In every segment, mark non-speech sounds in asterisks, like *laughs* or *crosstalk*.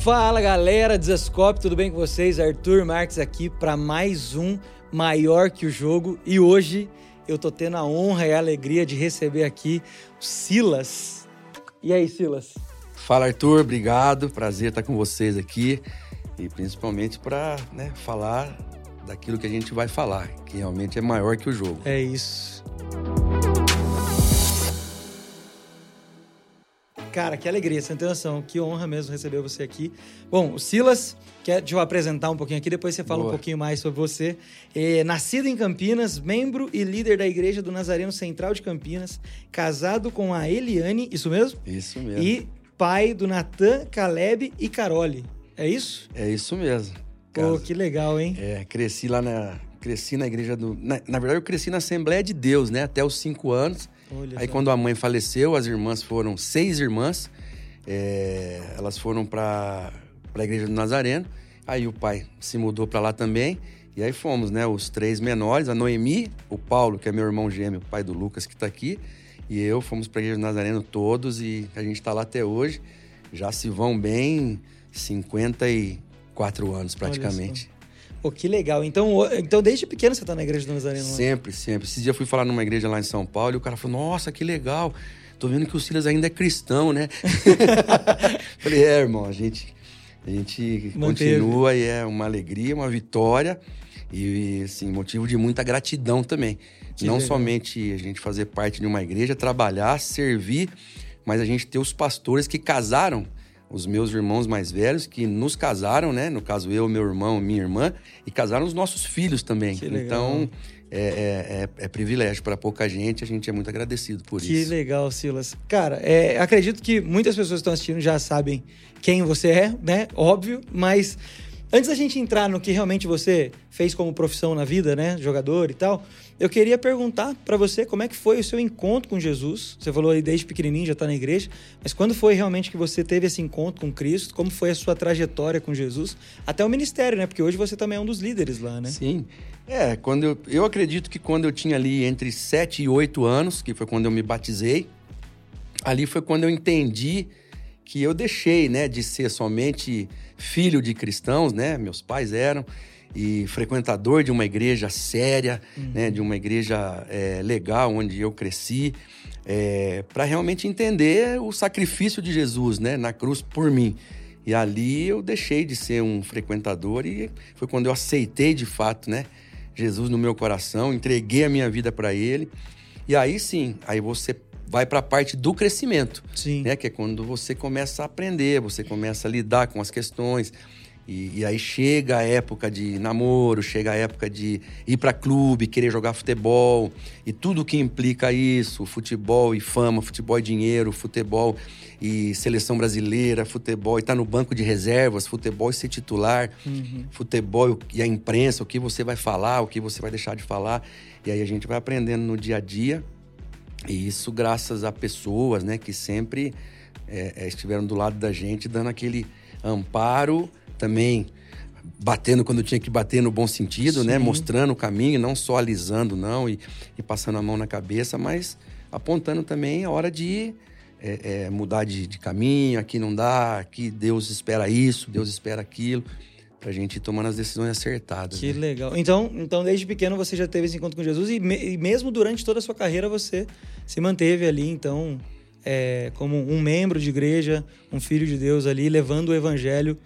Fala galera, Desascope, tudo bem com vocês? Arthur Marques aqui para mais um Maior que o Jogo e hoje eu tô tendo a honra e a alegria de receber aqui o Silas. E aí, Silas? Fala Arthur, obrigado, prazer estar com vocês aqui e principalmente para né, falar daquilo que a gente vai falar, que realmente é maior que o jogo. É isso. Cara, que alegria, sem ter noção. Que honra mesmo receber você aqui. Bom, o Silas, quer te apresentar um pouquinho aqui, depois você fala Boa. um pouquinho mais sobre você. É, nascido em Campinas, membro e líder da Igreja do Nazareno Central de Campinas, casado com a Eliane, isso mesmo? Isso mesmo. E pai do Natan, Caleb e Carole. É isso? É isso mesmo. Pô, que legal, hein? É, cresci lá na. Cresci na igreja do. Na, na verdade, eu cresci na Assembleia de Deus, né? Até os cinco anos. Olha Aí, só. quando a mãe faleceu, as irmãs foram seis irmãs. É, elas foram para a igreja do Nazareno. Aí o pai se mudou para lá também. E aí fomos, né? Os três menores, a Noemi, o Paulo, que é meu irmão gêmeo, pai do Lucas, que está aqui, e eu fomos para a igreja do Nazareno todos e a gente está lá até hoje. Já se vão bem 54 anos praticamente. Pô, que legal. Então, então desde pequeno você está na igreja do Nazareno? Né? Sempre, sempre. Esse dia eu fui falar numa igreja lá em São Paulo e o cara falou: Nossa, que legal. Tô vendo que o Silas ainda é cristão, né? *laughs* Falei, é, irmão, a gente, a gente continua e é uma alegria, uma vitória e, assim, motivo de muita gratidão também. Que Não legal. somente a gente fazer parte de uma igreja, trabalhar, servir, mas a gente ter os pastores que casaram os meus irmãos mais velhos, que nos casaram, né? No caso, eu, meu irmão, minha irmã, e casaram os nossos filhos também. Então, é, é, é, é privilégio para pouca gente, a gente é muito agradecido por que isso. Que legal, Silas. Cara, é, acredito que muitas pessoas que estão assistindo já sabem quem você é, né? Óbvio, mas antes da gente entrar no que realmente você fez como profissão na vida, né? Jogador e tal. Eu queria perguntar para você como é que foi o seu encontro com Jesus. Você falou aí desde pequenininho já está na igreja, mas quando foi realmente que você teve esse encontro com Cristo? Como foi a sua trajetória com Jesus até o ministério, né? Porque hoje você também é um dos líderes lá, né? Sim. É, quando eu, eu acredito que quando eu tinha ali entre 7 e 8 anos, que foi quando eu me batizei, ali foi quando eu entendi que eu deixei, né, de ser somente filho de cristãos, né? Meus pais eram e frequentador de uma igreja séria, uhum. né, de uma igreja é, legal onde eu cresci, é, para realmente entender o sacrifício de Jesus, né, na cruz por mim. E ali eu deixei de ser um frequentador e foi quando eu aceitei de fato, né, Jesus no meu coração, entreguei a minha vida para Ele. E aí sim, aí você vai para a parte do crescimento, sim. né, que é quando você começa a aprender, você começa a lidar com as questões e, e, aí chega a época de namoro, chega a época de ir para clube, querer jogar futebol e tudo que implica isso, futebol e fama, futebol e dinheiro, futebol e seleção brasileira, futebol e estar tá no banco de reservas, futebol e ser titular, uhum. futebol e a imprensa, o que você vai falar, o que você vai deixar de falar. E aí a gente vai aprendendo no dia a dia. E isso graças a pessoas, né, que sempre é, estiveram do lado da gente, dando aquele amparo também batendo quando tinha que bater no bom sentido, né? Sim. né? Mostrando o caminho, não só alisando, não, e, e, passando a mão na cabeça, mas apontando também a hora de é, é, mudar de, de, caminho, aqui não dá, aqui Deus espera isso, Deus espera aquilo, pra gente ir tomando as decisões acertadas. Que né? legal. Então, então, desde pequeno você já teve esse encontro com Jesus e, me, e mesmo durante toda a sua carreira você se manteve ali, então, é, como um membro de igreja, um filho de Deus ali, levando o evangelho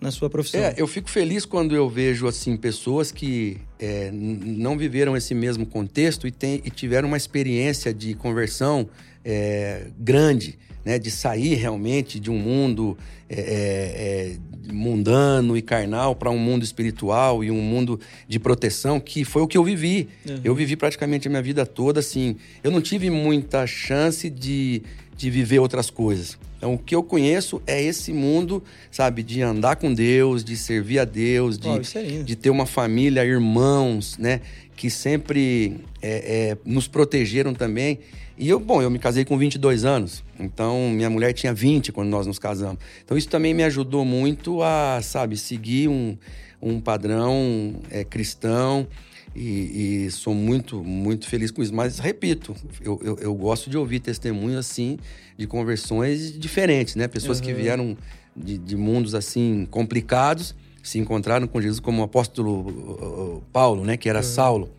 na sua profissão. É, eu fico feliz quando eu vejo assim pessoas que é, não viveram esse mesmo contexto e, tem, e tiveram uma experiência de conversão é, grande, né, de sair realmente de um mundo é, é, é mundano e carnal para um mundo espiritual e um mundo de proteção, que foi o que eu vivi. Uhum. Eu vivi praticamente a minha vida toda assim. Eu não tive muita chance de, de viver outras coisas. Então, o que eu conheço é esse mundo, sabe, de andar com Deus, de servir a Deus, de, oh, de ter uma família, irmãos, né, que sempre é, nos protegeram também. E eu, bom, eu me casei com 22 anos, então minha mulher tinha 20 quando nós nos casamos. Então, isso também me ajudou muito a, sabe, seguir um, um padrão é, cristão E, e, sou muito, muito feliz com isso. Mas, repito, eu, eu, eu, gosto de ouvir testemunhos assim, de conversões diferentes, né? Pessoas uhum. que vieram de, de, mundos assim complicados, se encontraram com Jesus, como o apóstolo Paulo, né? Que era uhum. Saulo.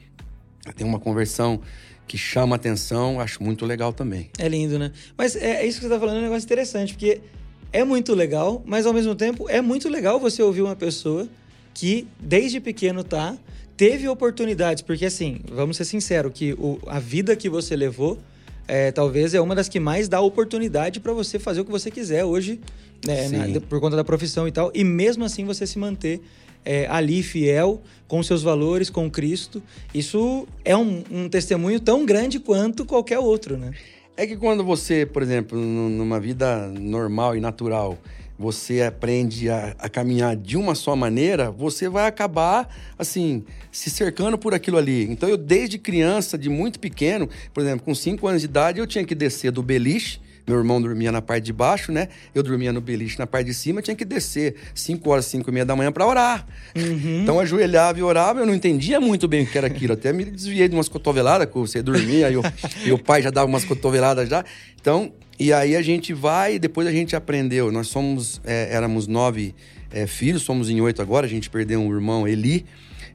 Tem uma conversão que chama atenção, acho muito legal também. É lindo, né? Mas é, é isso que você está falando, é um negócio interessante, porque é muito legal, mas ao mesmo tempo é muito legal você ouvir uma pessoa que desde pequeno tá teve oportunidades, porque assim, vamos ser sinceros, que o, a vida que você levou é, talvez é uma das que mais dá oportunidade para você fazer o que você quiser hoje, né, na, por conta da profissão e tal, e mesmo assim você se manter é, ali fiel com seus valores, com Cristo. Isso é um, um testemunho tão grande quanto qualquer outro, né? É que quando você, por exemplo, numa vida normal e natural, você aprende a, a, caminhar de uma só maneira, você vai acabar, assim, se cercando por aquilo ali. Então, eu, desde criança, de muito pequeno, por exemplo, com 5 anos de idade, eu tinha que descer do beliche meu irmão dormia na parte de baixo, né? Eu dormia no beliche na parte de cima, tinha que descer 5 horas, 5 e meia da manhã para orar. Uhum. Então ajoelhava e orava, eu não entendia muito bem o que era aquilo. Até me desviei de umas cotoveladas, que você dormia, e, o, *laughs* e o pai já dava umas cotoveladas já. Então, e aí a gente vai, depois a gente aprendeu. Nós somos, é, éramos nove é, filhos, somos em oito agora, a gente perdeu um irmão, Eli.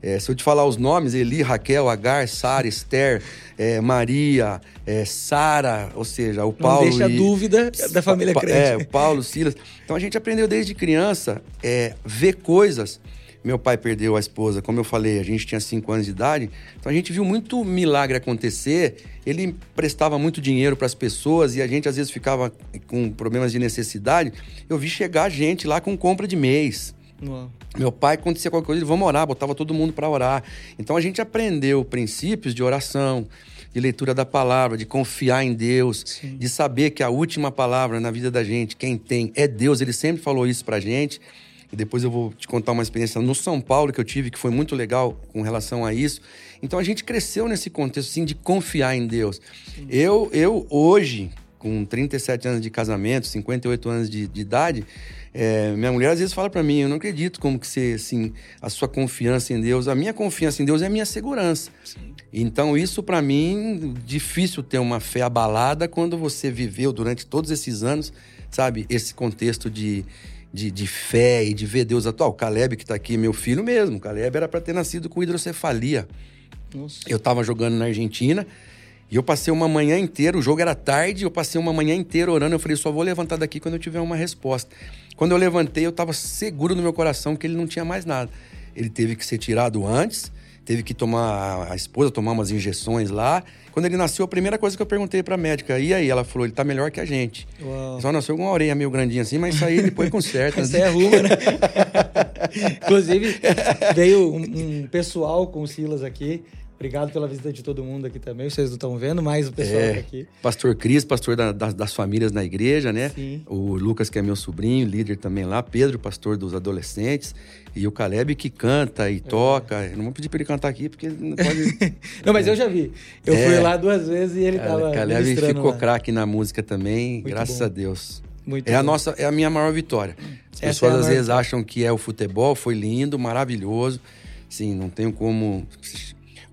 É, se eu te falar os nomes, Eli, Raquel, Agar, Sara, Esther, é, Maria, é, Sara, ou seja, o Paulo. Não deixa e, dúvida da família crente. É, o Paulo, Silas. Então a gente aprendeu desde criança é, ver coisas meu pai perdeu a esposa, como eu falei, a gente tinha 5 anos de idade, então a gente viu muito milagre acontecer. Ele prestava muito dinheiro para as pessoas e a gente às vezes ficava com problemas de necessidade. Eu vi chegar gente lá com compra de mês. Uau. Meu pai, acontecia qualquer coisa, ele vamos orar, botava todo mundo para orar. Então a gente aprendeu princípios de oração, de leitura da palavra, de confiar em Deus, Sim. de saber que a última palavra na vida da gente, quem tem, é Deus. Ele sempre falou isso pra gente. E depois eu vou te contar uma experiência no São Paulo que eu tive, que foi muito legal com relação a isso. Então a gente cresceu nesse contexto, assim, de confiar em Deus. Eu, eu, hoje, com 37 anos de casamento, 58 anos de, de idade, é, minha mulher às vezes fala para mim, eu não acredito como que você, assim, a sua confiança em Deus, a minha confiança em Deus é a minha segurança. Sim. Então isso para mim difícil ter uma fé abalada quando você viveu durante todos esses anos, sabe, esse contexto de de, de fé e de ver Deus atual. O Caleb, que está aqui, meu filho mesmo. O Caleb era para ter nascido com hidrocefalia. Nossa. Eu estava jogando na Argentina e eu passei uma manhã inteira, o jogo era tarde, eu passei uma manhã inteira orando. Eu falei, só vou levantar daqui quando eu tiver uma resposta. Quando eu levantei, eu estava seguro no meu coração que ele não tinha mais nada. Ele teve que ser tirado antes, teve que tomar, a esposa tomar umas injeções lá. Quando ele nasceu, a primeira coisa que eu perguntei pra médica, e aí? Ela falou, ele tá melhor que a gente. Uau. Só nasceu com uma orelha meio grandinha assim, mas isso aí depois conserta. *laughs* isso aí arruma, né? *laughs* Inclusive, veio um, um pessoal com o Silas aqui. Obrigado pela visita de todo mundo aqui também. Vocês não estão vendo, mas o pessoal é, aqui. Pastor Cris, pastor da, das, das famílias na igreja, né? Sim. O Lucas, que é meu sobrinho, líder também lá. Pedro, pastor dos adolescentes. E o Caleb, que canta e é. toca. não vou pedir para ele cantar aqui, porque não pode. *laughs* não, mas é. eu já vi. Eu é. fui lá duas vezes e ele estava. Caleb ficou craque na música também, Muito graças bom. a Deus. Muito é bom. a nossa, é a minha maior vitória. As Essa pessoas é às vezes acham que é o futebol, foi lindo, maravilhoso. Sim, não tenho como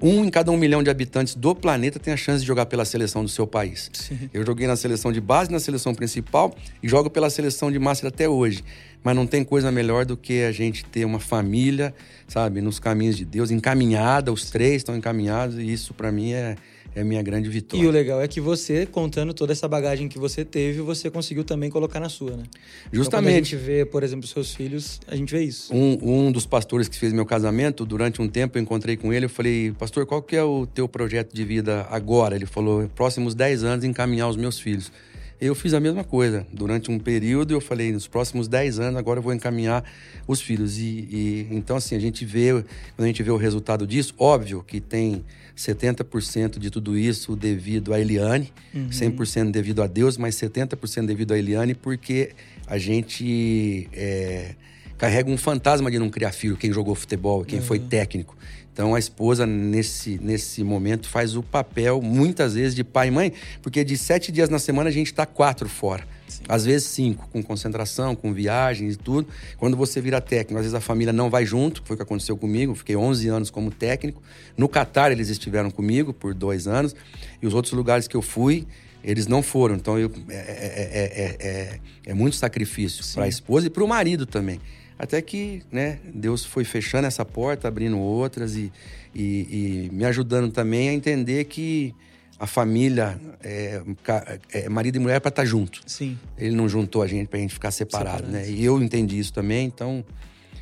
um em cada um milhão de habitantes do planeta tem a chance de jogar pela seleção do seu país. Sim. Eu joguei na seleção de base, na seleção principal e jogo pela seleção de master até hoje. Mas não tem coisa melhor do que a gente ter uma família, sabe, nos caminhos de Deus, encaminhada, os três estão encaminhados e isso para mim é, é a minha grande vitória. E o legal é que você, contando toda essa bagagem que você teve, você conseguiu também colocar na sua, né? Justamente. Então, quando a gente vê, por exemplo, seus filhos, a gente vê isso. Um, um dos pastores que fez meu casamento, durante um tempo eu encontrei com ele, eu falei, pastor, qual que é o teu projeto de vida agora? Ele falou, próximos 10 anos, encaminhar os meus filhos. Eu fiz a mesma coisa. Durante um período, eu falei, nos próximos 10 anos, agora eu vou encaminhar os filhos. E, e então, assim, a gente vê, quando a gente vê o resultado disso, óbvio que tem 70% de tudo isso devido a Eliane, uhum. 100% devido a Deus, mas 70% devido a Eliane, porque a gente é, carrega um fantasma de não criar filho, quem jogou futebol, quem uhum. foi técnico. Então a esposa, nesse, nesse momento, faz o papel, muitas vezes, de pai e mãe, porque de sete dias na semana a gente está quatro fora. Sim. Às vezes cinco, com concentração, com viagens e tudo. Quando você vira técnico, às vezes a família não vai junto, foi o que aconteceu comigo. Fiquei 11 anos como técnico. No Catar eles estiveram comigo por dois anos. E os outros lugares que eu fui, eles não foram. Então eu, é, é, é, é muito sacrifício para a esposa e para o marido também. Até que né, Deus foi fechando essa porta, abrindo outras e, e, e me ajudando também a entender que a família, é, é, marido e mulher, é para estar tá junto. Sim. Ele não juntou a gente para a gente ficar separado, né? E eu entendi isso também, então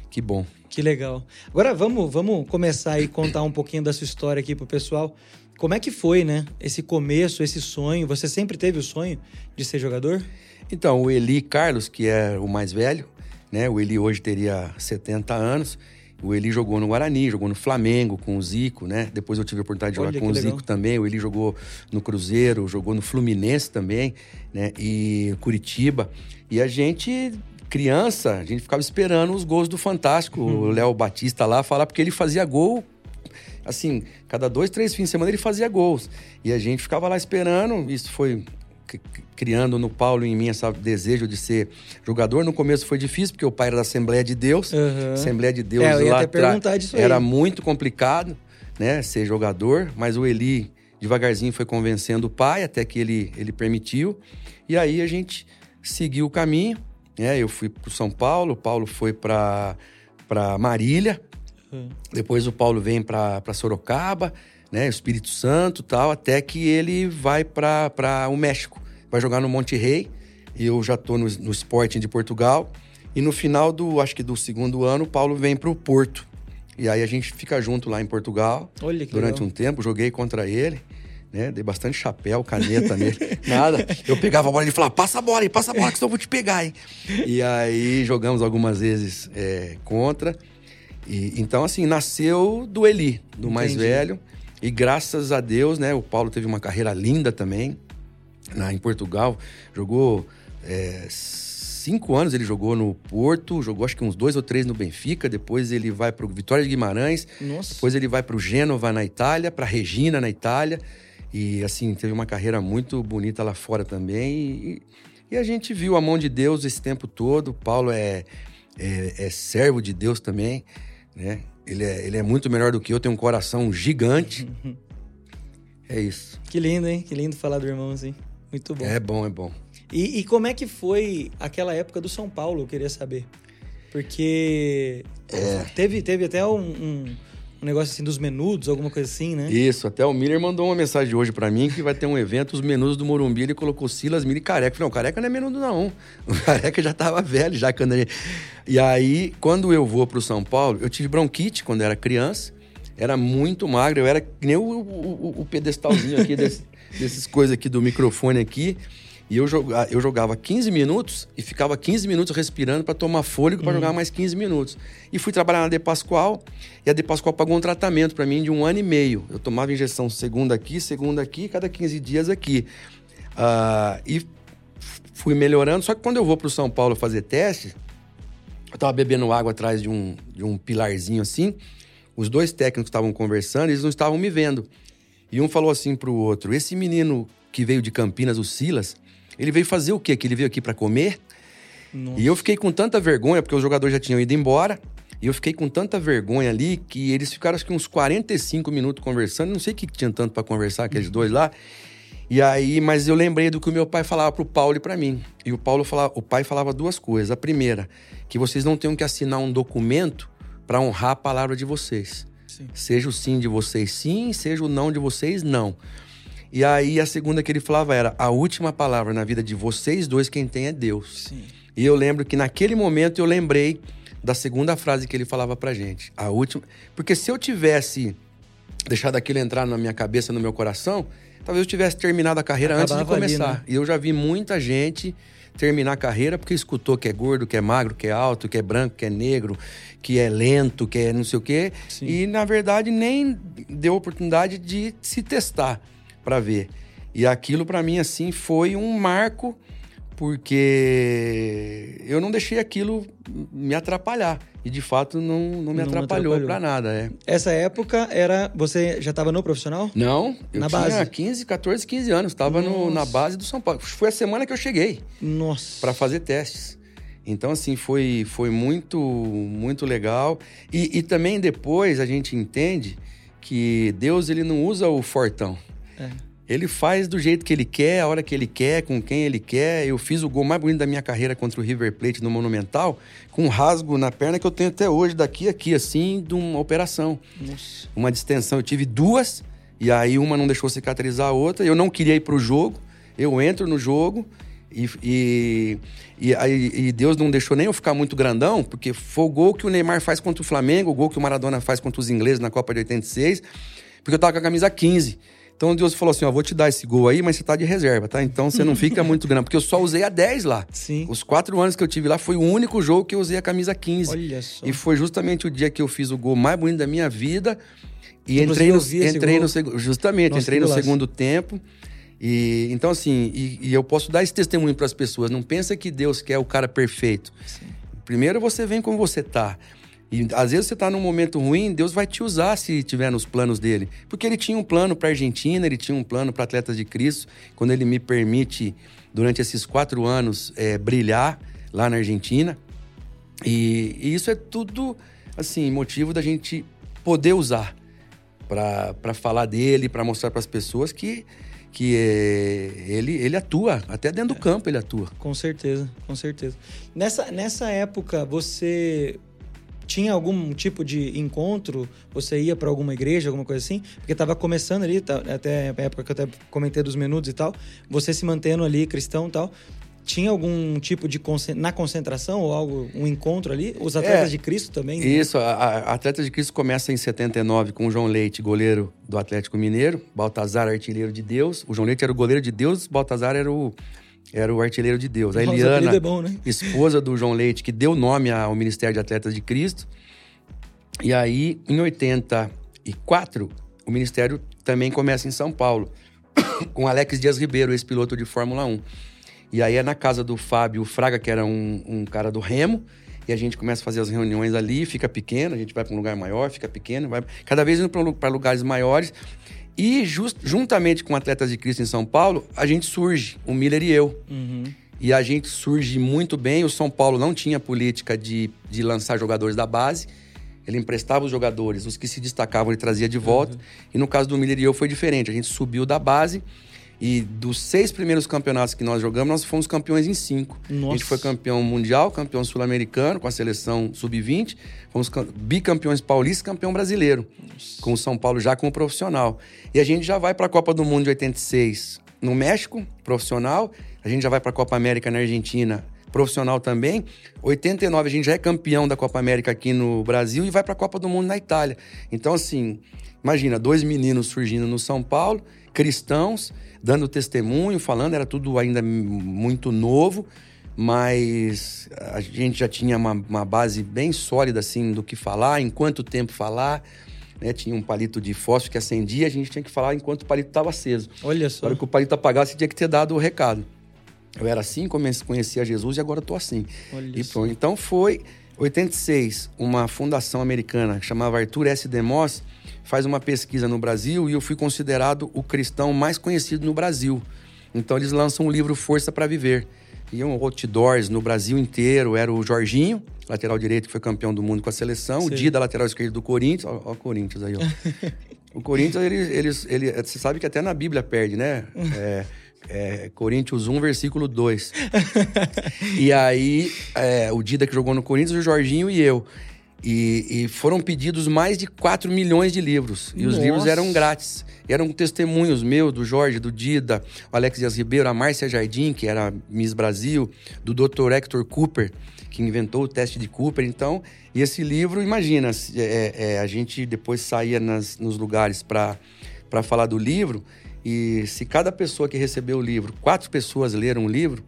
que bom. Que legal. Agora vamos, vamos começar aí contar um pouquinho da sua história aqui pro pessoal. Como é que foi, né? Esse começo, esse sonho? Você sempre teve o sonho de ser jogador? Então, o Eli Carlos, que é o mais velho, né? O Eli hoje teria 70 anos. O Eli jogou no Guarani, jogou no Flamengo com o Zico, né? Depois eu tive a oportunidade de jogar Olha, com o legal. Zico também. O Eli jogou no Cruzeiro, jogou no Fluminense também, né? E Curitiba. E a gente criança, a gente ficava esperando os gols do Fantástico. Uhum. O Léo Batista lá falar porque ele fazia gol assim, cada dois, três fins de semana ele fazia gols. E a gente ficava lá esperando. Isso foi criando no Paulo e em mim esse desejo de ser jogador. No começo foi difícil, porque o pai era da Assembleia de Deus. Uhum. Assembleia de Deus é, lá aí. era muito complicado, né, ser jogador, mas o Eli devagarzinho foi convencendo o pai até que ele ele permitiu. E aí a gente seguiu o caminho, né? Eu fui para São Paulo, o Paulo foi para para Marília. Uhum. Depois o Paulo vem para Sorocaba, né, Espírito Santo, tal, até que ele vai para o México vai jogar no Monte Rei. E eu já estou no, no Sporting de Portugal. E no final do, acho que do segundo ano, o Paulo vem para o Porto. E aí a gente fica junto lá em Portugal. Durante legal. um tempo, joguei contra ele. Né? Dei bastante chapéu, caneta nele. *laughs* Nada. Eu pegava a bola e ele falava, passa a bola aí, passa a bola, que senão eu vou te pegar, hein? E aí jogamos algumas vezes é, contra. E, então, assim, nasceu do Eli, do Entendi. mais velho. E graças a Deus, né? O Paulo teve uma carreira linda também na, em Portugal. Jogou é, cinco anos, ele jogou no Porto, jogou acho que uns dois ou três no Benfica. Depois ele vai para o Vitória de Guimarães. Nossa. Depois ele vai para o Gênova na Itália, para Regina na Itália. E assim, teve uma carreira muito bonita lá fora também. E, e a gente viu a mão de Deus esse tempo todo. Paulo é, é, é servo de Deus também, né? Ele é, ele é muito melhor do que eu, tem um coração gigante. *laughs* É isso. Que lindo, hein? Que lindo falar do irmão assim. Muito bom. É bom, é bom. E, e, como é que foi aquela época do São Paulo, eu queria saber. Porque é. teve, teve até um, um, um, negócio assim dos menudos, alguma coisa assim, né? Isso, até o Miller mandou uma mensagem hoje para mim que vai ter um evento, os menudos do Morumbi, ele colocou Silas, Miller e Careca. Não, Careca não é menudo não. *laughs* O Careca já tava velho, já quando ele... E aí, quando eu vou pro São Paulo, eu tive bronquite quando era criança, era muito magro, eu era que nem o, o, o pedestalzinho aqui desse, *laughs* desses coisas aqui do microfone aqui. E eu, joga, eu jogava 15 minutos e ficava 15 minutos respirando para tomar fôlego para uhum. jogar mais 15 minutos. E fui trabalhar na De Pascoal e a De Pascoal pagou um tratamento para mim de um ano e meio. Eu tomava injeção segunda aqui, segunda aqui, cada 15 dias aqui. Uh, e fui melhorando. Só que quando eu vou para o São Paulo fazer teste, eu estava bebendo água atrás de um, de um pilarzinho assim. Os dois técnicos estavam conversando e eles não estavam me vendo. E um falou assim pro outro: Esse menino que veio de Campinas, o Silas, ele veio fazer o quê? Que ele veio aqui para comer? Nossa. E eu fiquei com tanta vergonha, porque os jogadores já tinham ido embora. E eu fiquei com tanta vergonha ali que eles ficaram acho que uns 45 minutos conversando. Não sei o que tinha tanto para conversar, aqueles uhum. dois lá. E aí, mas eu lembrei do que o meu pai falava pro Paulo e para mim. E o Paulo falava, o pai falava duas coisas. A primeira, que vocês não tenham que assinar um documento para honrar a palavra de vocês. Sim. Seja o sim de vocês sim, seja o não de vocês não. E aí a segunda que ele falava era: a última palavra na vida de vocês dois, quem tem é Deus. Sim. E eu lembro que naquele momento eu lembrei da segunda frase que ele falava pra gente. A última. Porque se eu tivesse deixado aquilo entrar na minha cabeça, no meu coração, talvez eu tivesse terminado a carreira Acabava antes de começar. Ali, né? E eu já vi muita gente terminar a carreira porque escutou que é gordo, que é magro, que é alto, que é branco, que é negro, que é lento, que é não sei o quê. Sim. E, na verdade, nem deu oportunidade de se testar para ver. E aquilo, para mim, assim, foi um marco porque eu não deixei aquilo me atrapalhar. E de fato não, não me não atrapalhou, atrapalhou. para nada. É. Essa época era. Você já estava no profissional? Não, eu na tinha base. 15, 14, 15 anos. Estava na base do São Paulo. Foi a semana que eu cheguei. Nossa. Para fazer testes. Então, assim, foi, foi muito, muito legal. E, e também depois a gente entende que Deus ele não usa o fortão. É. Ele faz do jeito que ele quer, a hora que ele quer, com quem ele quer. Eu fiz o gol mais bonito da minha carreira contra o River Plate no Monumental, com um rasgo na perna que eu tenho até hoje, daqui aqui, assim, de uma operação. Nossa. Uma distensão. Eu tive duas, e aí uma não deixou cicatrizar a outra. Eu não queria ir pro jogo. Eu entro no jogo e, e, e, e, Deus não deixou nem eu ficar muito grandão, porque foi o gol que o Neymar faz contra o Flamengo, o gol que o Maradona faz contra os ingleses na Copa de 86, porque eu tava com a camisa 15. Então Deus falou assim: ó, vou te dar esse gol aí, mas você tá de reserva, tá? Então você não fica muito grande, porque eu só usei a 10 lá. Sim. Os quatro anos que eu tive lá foi o único jogo que eu usei a camisa 15. Olha só. E foi justamente o dia que eu fiz o gol mais bonito da minha vida. E entrei no, entrei no segundo. Justamente, Nossa, entrei no segundo tempo. E então, assim, e, e eu posso dar esse testemunho para as pessoas. Não pensa que Deus quer o cara perfeito. Sim. Primeiro você vem como você tá. E às vezes você está num momento ruim, Deus vai te usar se tiver nos planos dele. Porque ele tinha um plano para a Argentina, ele tinha um plano para Atletas de Cristo. Quando ele me permite, durante esses quatro anos, é, brilhar lá na Argentina. E, e, isso é tudo, assim, motivo da gente poder usar para falar dele, para mostrar para as pessoas que que é, ele, ele atua, até dentro do campo ele atua. Com certeza, com certeza. Nessa, nessa época, você tinha algum tipo de encontro? Você ia para alguma igreja, alguma coisa assim? Porque estava começando ali, tá, até a época que eu até comentei dos minutos e tal, você se mantendo ali cristão e tal. Tinha algum tipo de na concentração ou algo, um encontro ali? Os atletas é, de Cristo também? Né? Isso, a, a Atletas de Cristo começa em 79 com o João Leite, goleiro do Atlético Mineiro, Baltazar, artilheiro de Deus. O João Leite era o goleiro de Deus, Baltazar era o era o artilheiro de Deus. A Eliana, é bom, né? esposa do João Leite, que deu nome ao Ministério de Atletas de Cristo. E aí, em 84, o ministério também começa em São Paulo, *coughs* com Alex Dias Ribeiro, ex-piloto de Fórmula 1. E aí é na casa do Fábio Fraga, que era um, um cara do Remo, e a gente começa a fazer as reuniões ali, fica pequeno, a gente vai para um lugar maior, fica pequeno, vai cada vez indo para lugares maiores. E just, juntamente com Atletas de Cristo em São Paulo, a gente surge, o Miller e eu. Uhum. E a gente surge muito bem. O São Paulo não tinha política de, de lançar jogadores da base. Ele emprestava os jogadores, os que se destacavam ele trazia de volta. Uhum. E no caso do Miller e eu foi diferente. A gente subiu da base e dos seis primeiros campeonatos que nós jogamos, nós fomos campeões em cinco. Nossa. A gente foi campeão mundial, campeão sul-americano com a seleção sub-20, fomos bicampeões paulistas, campeão brasileiro, Nossa. com o São Paulo já como profissional. E a gente já vai para a Copa do Mundo de 86 no México, profissional. A gente já vai para a Copa América na Argentina, profissional também. 89 a gente já é campeão da Copa América aqui no Brasil e vai para a Copa do Mundo na Itália. Então assim, imagina, dois meninos surgindo no São Paulo, cristãos, dando testemunho, falando, era tudo ainda muito novo, mas a gente já tinha uma, uma base bem sólida assim do que falar, em quanto tempo falar. Né? Tinha um palito de fósforo que acendia, a gente tinha que falar enquanto o palito estava aceso. Olha só. Na hora que o palito apagasse, tinha que ter dado o recado. Eu era assim, comecei, conhecia Jesus e agora estou assim. Olha e pronto. Então foi 86, uma fundação americana que chamava Arthur S. DeMoss faz uma pesquisa no Brasil e eu fui considerado o cristão mais conhecido no Brasil. Então eles lançam o livro Força para Viver. Iam outdoors no Brasil inteiro. Era o Jorginho, lateral direito, que foi campeão do mundo com a seleção. Sim. O Dida, lateral esquerdo do Corinthians. Ó, ó o Corinthians aí, ó. *laughs* o Corinthians, eles, eles, ele, você sabe que até na Bíblia perde, né? *laughs* É, é, Coríntios 1, versículo 2. e aí, é, o Dida que jogou no Corinthians, o Jorginho e eu. E, e, foram pedidos mais de 4 milhões de livros. E Nossa. os livros eram grátis. Eram testemunhos meus, do Jorge, do Dida, o Alex Dias Ribeiro, a Márcia Jardim, que era Miss Brasil, do Dr. Hector Cooper, que inventou o teste de Cooper. Então, e esse livro, imagina, é, é, a gente depois saía nas, nos lugares para falar do livro, e se cada pessoa que recebeu o livro, quatro pessoas leram o livro,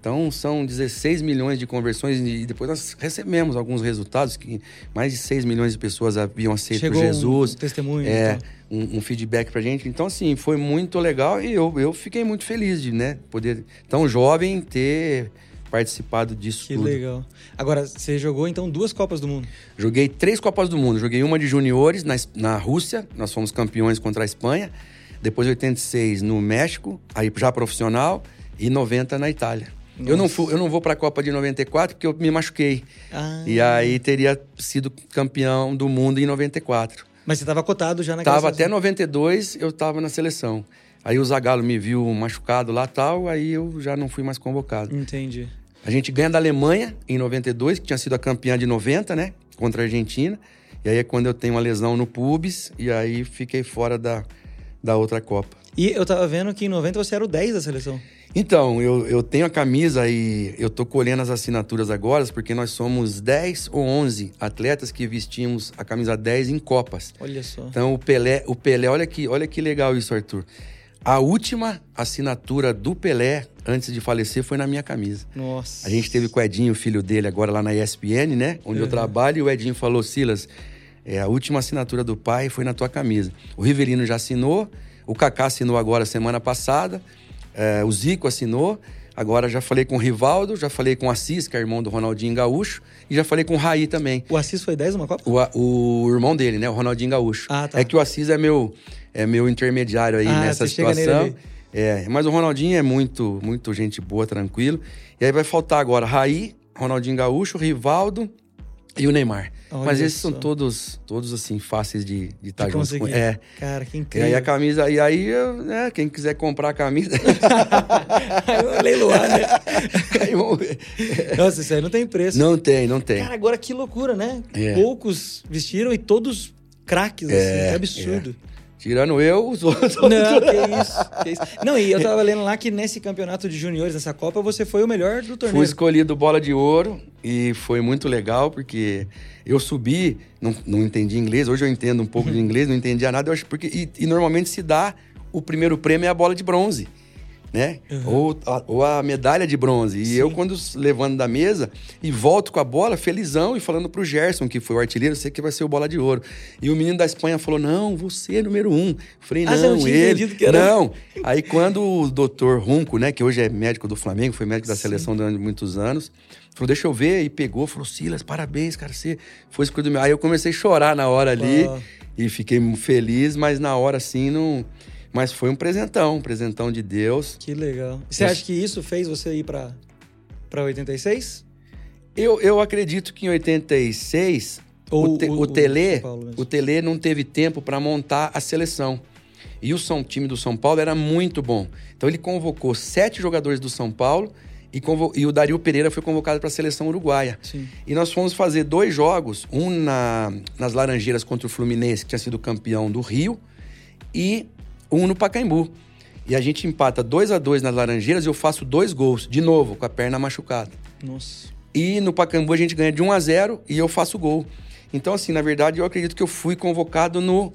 Então são 16 milhões de conversões e depois nós recebemos alguns resultados que mais de 6 milhões de pessoas haviam aceito Chegou Jesus. Um testemunho. É, então. um, um, feedback pra gente. Então, assim, foi muito legal e eu, eu fiquei muito feliz de, né, poder, tão jovem, ter participado disso que tudo. legal. Agora, você jogou então duas Copas do Mundo? Joguei três Copas do Mundo. Joguei uma de juniores na, na Rússia, nós fomos campeões contra a Espanha. Depois 86 no México, aí já profissional, e 90 na Itália. Eu não, fui, eu não vou para a Copa de 94 porque eu me machuquei. Ah. E aí teria sido campeão do mundo em 94. Mas você estava cotado já naquela Tava até 92, eu estava na seleção. Aí o Zagallo me viu machucado lá tal, aí eu já não fui mais convocado. Entendi. A gente ganha da Alemanha em 92, que tinha sido a campeã de 90, né? Contra a Argentina. E aí é quando eu tenho uma lesão no pubis e aí fiquei fora da, da outra Copa. E eu tava vendo que em 90 você era o 10 da seleção. Então, eu, eu tenho a camisa e eu tô colhendo as assinaturas agora, porque nós somos 10 ou 11 atletas que vestimos a camisa 10 em Copas. Olha só. Então, o Pelé, o Pelé olha, que, olha que legal isso, Arthur. A última assinatura do Pelé, antes de falecer, foi na minha camisa. Nossa. A gente teve com o Edinho, o filho dele, agora lá na ESPN, né? Onde Uhum. eu trabalho, e o Edinho falou: Silas, é, a última assinatura do pai foi na tua camisa. O Rivelino já assinou, o Kaká assinou agora semana passada, é, o Zico assinou. Agora já falei com o Rivaldo, já falei com o Assis, que é irmão do Ronaldinho Gaúcho, e já falei com o Raí também. O Assis foi 10 numa Copa? O, o irmão dele, né? O Ronaldinho Gaúcho. Ah, tá. É que o Assis é meu, é meu intermediário aí Ah, nessa situação. É, mas o Ronaldinho é muito, muito gente boa, tranquilo. E aí vai faltar agora Raí, Ronaldinho Gaúcho, Rivaldo e o Neymar. Olha mas esses só. são todos, todos assim, fáceis de estar de tá juntos com. É. Cara, que E incrível. aí a camisa, e aí, né, quem quiser comprar a camisa, *laughs* Leiloar, né? *laughs* Nossa, isso aí não tem preço. Não tem, não tem. Cara, agora que loucura, né? É. Poucos vestiram e todos craques, assim. Que absurdo. Tirando eu, os *laughs* outros. Não, que isso, que isso. Não, e eu tava lendo lá que nesse campeonato de juniores, nessa Copa, você foi o melhor do torneio. Fui escolhido bola de ouro e foi muito legal porque eu subi, não, não entendi inglês, hoje eu entendo um pouco de *laughs* inglês, não entendia nada, eu acho porque e, e normalmente se dá o primeiro prêmio é a bola de bronze, né? Ou, a, ou a medalha de bronze. E eu quando levando da mesa e volto com a bola felizão e falando pro Gerson, que foi o artilheiro, sei que vai ser o bola de ouro. E o menino da Espanha falou: "Não, você é número um". Eu falei: Ah, "Não, você não ele". que era- Não. *laughs* Aí quando o doutor Runco, né, que hoje é médico do Flamengo, foi médico da seleção durante muitos anos, falou, deixa eu ver, e pegou, falou, Silas, parabéns, cara, você foi escolhido meu. Aí eu comecei a chorar na hora ali, Ah. e fiquei feliz, mas na hora assim, não... Mas foi um presentão, um presentão de Deus. Que legal. Você acha que isso fez você ir pra, pra 86? Eu, eu acredito que em 86, Ou o, te, o- o, o Tele, mesmo? o Tele não teve tempo para montar a seleção. E o São, time do São Paulo era muito bom. Então ele convocou sete jogadores do São Paulo e, e o Dario Pereira foi convocado para a seleção uruguaia. Sim. E nós fomos fazer dois jogos, um na- nas Laranjeiras contra o Fluminense, que tinha sido campeão do Rio, e um no Pacaembu. E a gente empata 2 a 2 nas Laranjeiras e eu faço dois gols, de novo, com a perna machucada. Nossa. E no Pacaembu a gente ganha de 1 a 0 e eu faço gol. Então, assim, na verdade, eu acredito que eu fui convocado no,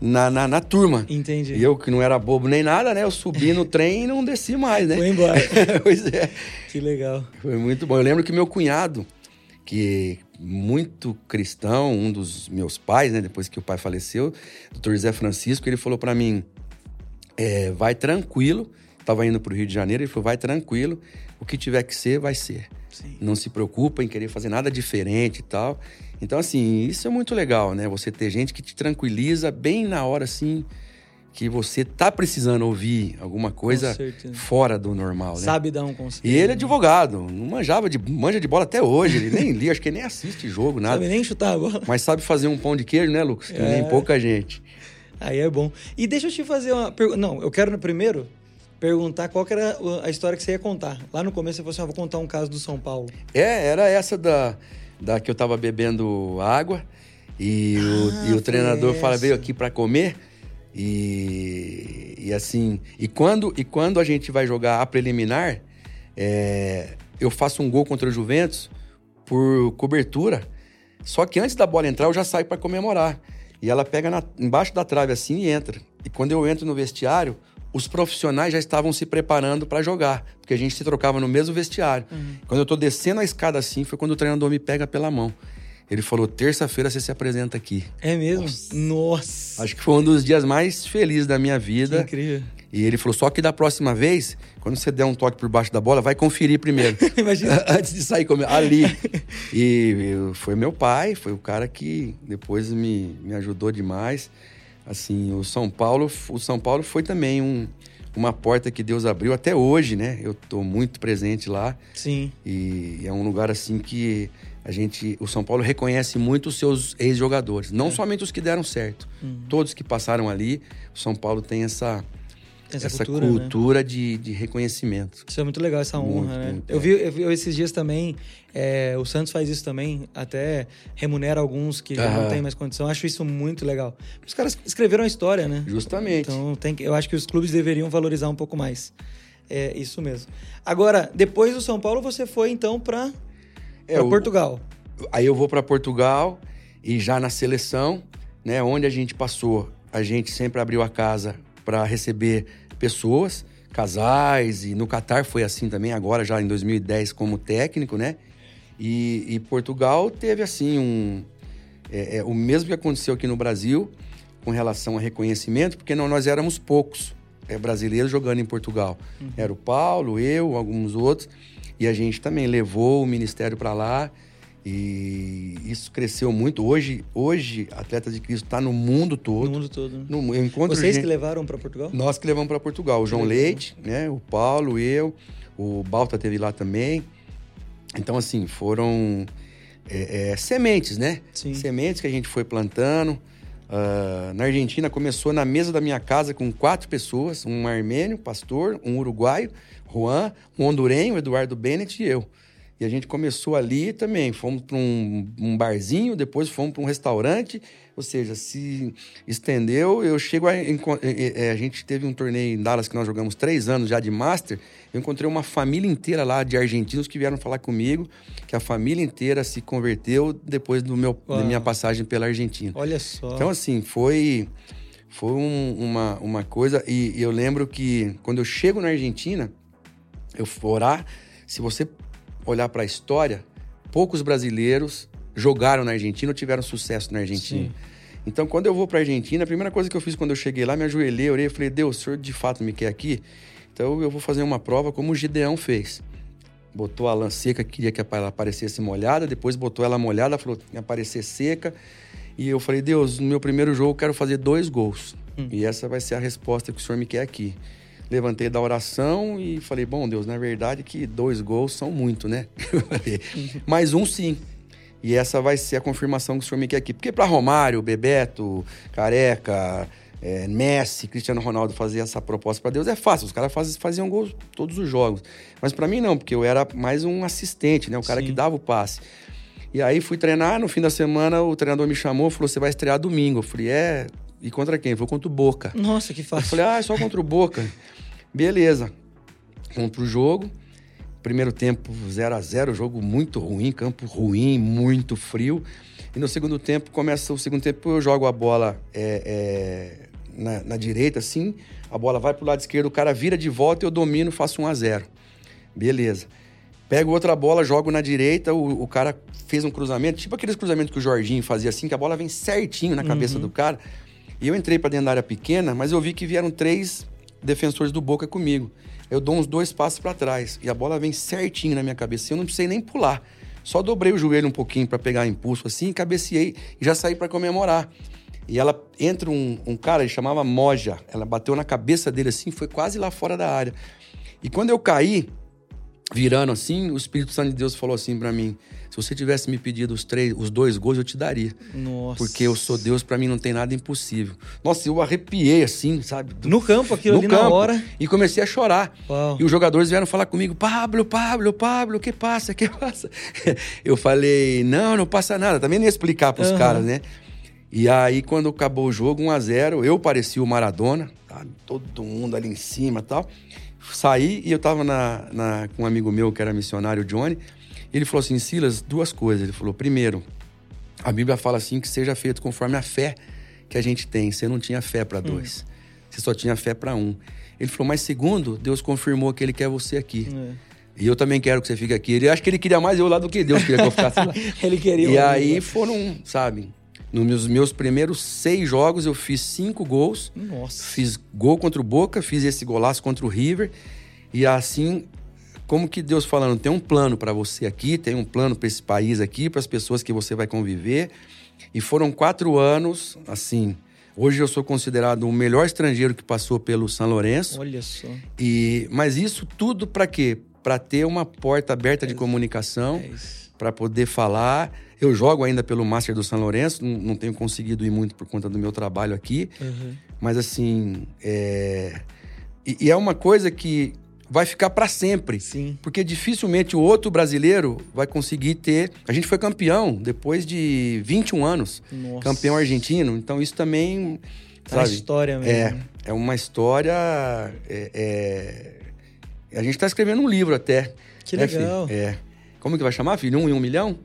na, na, na turma. Entendi. E eu, que não era bobo nem nada, né? Eu subi no *laughs* trem e não desci mais, né? Foi embora. *laughs* pois é. que legal. Foi muito bom. Eu lembro que meu cunhado, que muito cristão, um dos meus pais, né? Depois que o pai faleceu, doutor José Francisco, ele falou pra mim: é, vai tranquilo. Tava indo pro Rio de Janeiro, ele falou: vai tranquilo, o que tiver que ser, vai ser. Sim. Não se preocupa em querer fazer nada diferente e tal. Então, assim, isso é muito legal, né? Você ter gente que te tranquiliza bem na hora, assim, que você tá precisando ouvir alguma coisa fora do normal, né? Sabe dar um conselho. E ele é advogado, não manjava de manja de bola até hoje, ele nem lia, acho que ele nem assiste jogo, nada. Sabe nem chutar a bola. Mas sabe fazer um pão de queijo, né, Lucas? Que É. nem pouca gente. Aí é bom. E deixa eu te fazer uma pergunta. Não, eu quero primeiro perguntar qual era a história que você ia contar. Lá no começo você falou assim: ah, vou contar um caso do São Paulo. É, era essa da, da que eu tava bebendo água e o, Ah, e o foi treinador fala, veio aqui para comer. E, e assim, e quando, e quando a gente vai jogar a preliminar, é, eu faço um gol contra o Juventus por cobertura. Só que antes da bola entrar, eu já saio para comemorar. E ela pega na- embaixo da trave assim e entra. E quando eu entro no vestiário, os profissionais já estavam se preparando para jogar, porque a gente se trocava no mesmo vestiário. Uhum. Quando eu tô descendo a escada assim, foi quando o treinador me pega pela mão. Ele falou: terça-feira você se apresenta aqui. É mesmo? Nossa. Nossa. Acho que foi um dos dias mais felizes da minha vida. Que incrível. E ele falou: só que da próxima vez, quando você der um toque por baixo da bola, vai conferir primeiro. *laughs* Imagina. *laughs* Antes de sair comigo. Ali. e foi meu pai, foi o cara que depois me, me ajudou demais. Assim, o São Paulo, o São Paulo foi também um, uma porta que Deus abriu até hoje, né? Eu tô muito presente lá. Sim. E é um lugar assim que a gente, o São Paulo reconhece muito os seus ex-jogadores, não é. somente os que deram certo, uhum. todos que passaram ali. O São Paulo tem essa essa, essa cultura, cultura né? de, de reconhecimento. Isso é muito legal, essa honra, muito, né? Muito, eu, vi, eu, vi, esses dias também, é, o Santos faz isso também, até remunera alguns que já não têm mais condição. Acho isso muito legal. Os caras escreveram a história, né? Justamente. Então tem, eu acho que os clubes deveriam valorizar um pouco mais. É isso mesmo. Agora, depois do São Paulo, você foi então para é, Portugal. Aí eu vou para Portugal e já na seleção, né, onde a gente passou, a gente sempre abriu a casa para receber pessoas, casais, e no Catar foi assim também, agora já em 2010 como técnico, né? E, e Portugal teve assim um. É, é, o mesmo que aconteceu aqui no Brasil com relação a reconhecimento, porque não, nós éramos poucos é, brasileiros jogando em Portugal. Uhum. Era o Paulo, eu, alguns outros. E a gente também levou o ministério para lá e isso cresceu muito. Hoje, hoje Atleta de Cristo está no mundo todo. No mundo todo. Né? No, eu encontro Vocês gente, que levaram para Portugal? Nós que levamos para Portugal. O João Leite, né? o Paulo, eu, o Balta teve lá também. Então, assim, foram é, é, sementes, né? Sim. Sementes que a gente foi plantando. Uh, na Argentina começou na mesa da minha casa com quatro pessoas: um armênio, pastor, um uruguaio, Juan, um hondurenho, Eduardo Bennett e eu. E a gente começou ali também. Fomos para um, um, barzinho, depois fomos para um restaurante. Ou seja, se estendeu. Eu chego a. É, a gente teve um torneio em Dallas que nós jogamos três anos já de Master. Eu encontrei uma família inteira lá de argentinos que vieram falar comigo que a família inteira se converteu depois do meu, da minha passagem pela Argentina. Olha só. Então, assim, foi. Foi um, uma, uma coisa. E eu lembro que quando eu chego na Argentina eu orar, se você olhar para a história, poucos brasileiros jogaram na Argentina ou tiveram sucesso na Argentina. Sim. Então, quando eu vou para a Argentina, a primeira coisa que eu fiz quando eu cheguei lá, me ajoelhei, orei, falei: "Deus, o senhor de fato me quer aqui? Então eu vou fazer uma prova como o Gideão fez. Botou a lã seca, queria que ela aparecesse molhada, depois botou ela molhada, falou que ia aparecer seca. E eu falei: "Deus, no meu primeiro jogo eu quero fazer dois gols. Hum. E essa vai ser a resposta que o senhor me quer aqui." Levantei da oração e falei: Bom, Deus, na verdade que dois gols são muito, né? *laughs* Mais um sim. E essa vai ser a confirmação que o senhor me quer aqui. Porque para Romário, Bebeto, Careca, é, Messi, Cristiano Ronaldo fazer essa proposta para Deus é fácil. Os caras faz, faziam gols todos os jogos. Mas para mim não, porque eu era mais um assistente, né? O cara sim. que dava o passe. E aí fui treinar, no fim da semana o treinador me chamou, falou: "Você vai estrear domingo". Eu falei: "É, e contra quem? Foi contra o Boca". Nossa, que fácil. Eu falei: "Ah, é só contra o Boca". Beleza. Vamos pro jogo. Primeiro tempo 0 a 0 jogo muito ruim, campo ruim, muito frio. E no segundo tempo, começa o segundo tempo, eu jogo a bola é, é, na, na, direita, assim, a bola vai pro lado esquerdo, o cara vira de volta, eu domino, faço 1 a 0 Beleza. Pego outra bola, jogo na direita, o, o cara fez um cruzamento, tipo aqueles cruzamentos que o Jorginho fazia assim, que a bola vem certinho na cabeça uhum. do cara. E eu entrei para dentro da área pequena, mas eu vi que vieram três defensores do Boca comigo. Eu dou uns dois passos para trás e a bola vem certinho na minha cabeça. Eu não precisei nem pular. Só dobrei o joelho um pouquinho para pegar impulso assim, cabeceei e já saí para comemorar. E ela entra um, um cara, ele chamava Moja. Ela bateu na cabeça dele assim, foi quase lá fora da área. E quando eu caí, virando assim, o Espírito Santo de Deus falou assim para mim: se você tivesse me pedido os três, os dois gols, eu te daria. Nossa. Porque eu sou Deus, para mim não tem nada impossível. Nossa, eu arrepiei assim, sabe? No campo, aquilo no ali campo, na hora. E comecei a chorar. Uau. E os jogadores vieram falar comigo: Pablo, Pablo, Pablo, o que passa? O que passa? *laughs* Eu falei: não, não passa nada. Também nem ia explicar pros uhum. caras, né? E aí, quando acabou o jogo, 1 a 0 eu parecia o Maradona, tá? todo mundo ali em cima e tal. Saí e eu tava na, na, com um amigo meu que era missionário, Johnny. Ele falou assim: Silas, duas coisas. Ele falou: primeiro, a Bíblia fala assim que seja feito conforme a fé que a gente tem. Você não tinha fé para dois. Uhum. Você só tinha fé para um. Ele falou, mas segundo, Deus confirmou que ele quer você aqui. É. E eu também quero que você fique aqui. Ele acho que ele queria mais eu lá do que Deus queria que eu ficasse lá. *laughs* ele queria. E aí foram, sabe? Nos meus primeiros seis jogos, eu fiz cinco gols. Nossa. Fiz gol contra o Boca, fiz esse golaço contra o River. E assim, como que Deus falando, tem um plano para você aqui, tem um plano para esse país aqui, para as pessoas que você vai conviver. E foram quatro anos, assim. Hoje eu sou considerado o melhor estrangeiro que passou pelo São Lourenço. Olha só. E, mas isso tudo para quê? Para ter uma porta aberta é de comunicação, é para poder falar eu jogo ainda pelo Master do São Lourenço, não, não, tenho conseguido ir muito por conta do meu trabalho aqui. Uhum. Mas assim, é... E, e, é uma coisa que vai ficar para sempre. Sim. Porque dificilmente o outro brasileiro vai conseguir ter. A gente foi campeão depois de 21 anos. Nossa. Campeão argentino. Então isso também. Tá sabe, história mesmo. É, é uma história. É, é... A gente tá escrevendo um livro até. Que legal. É. Como que vai chamar, filho? Um em um milhão?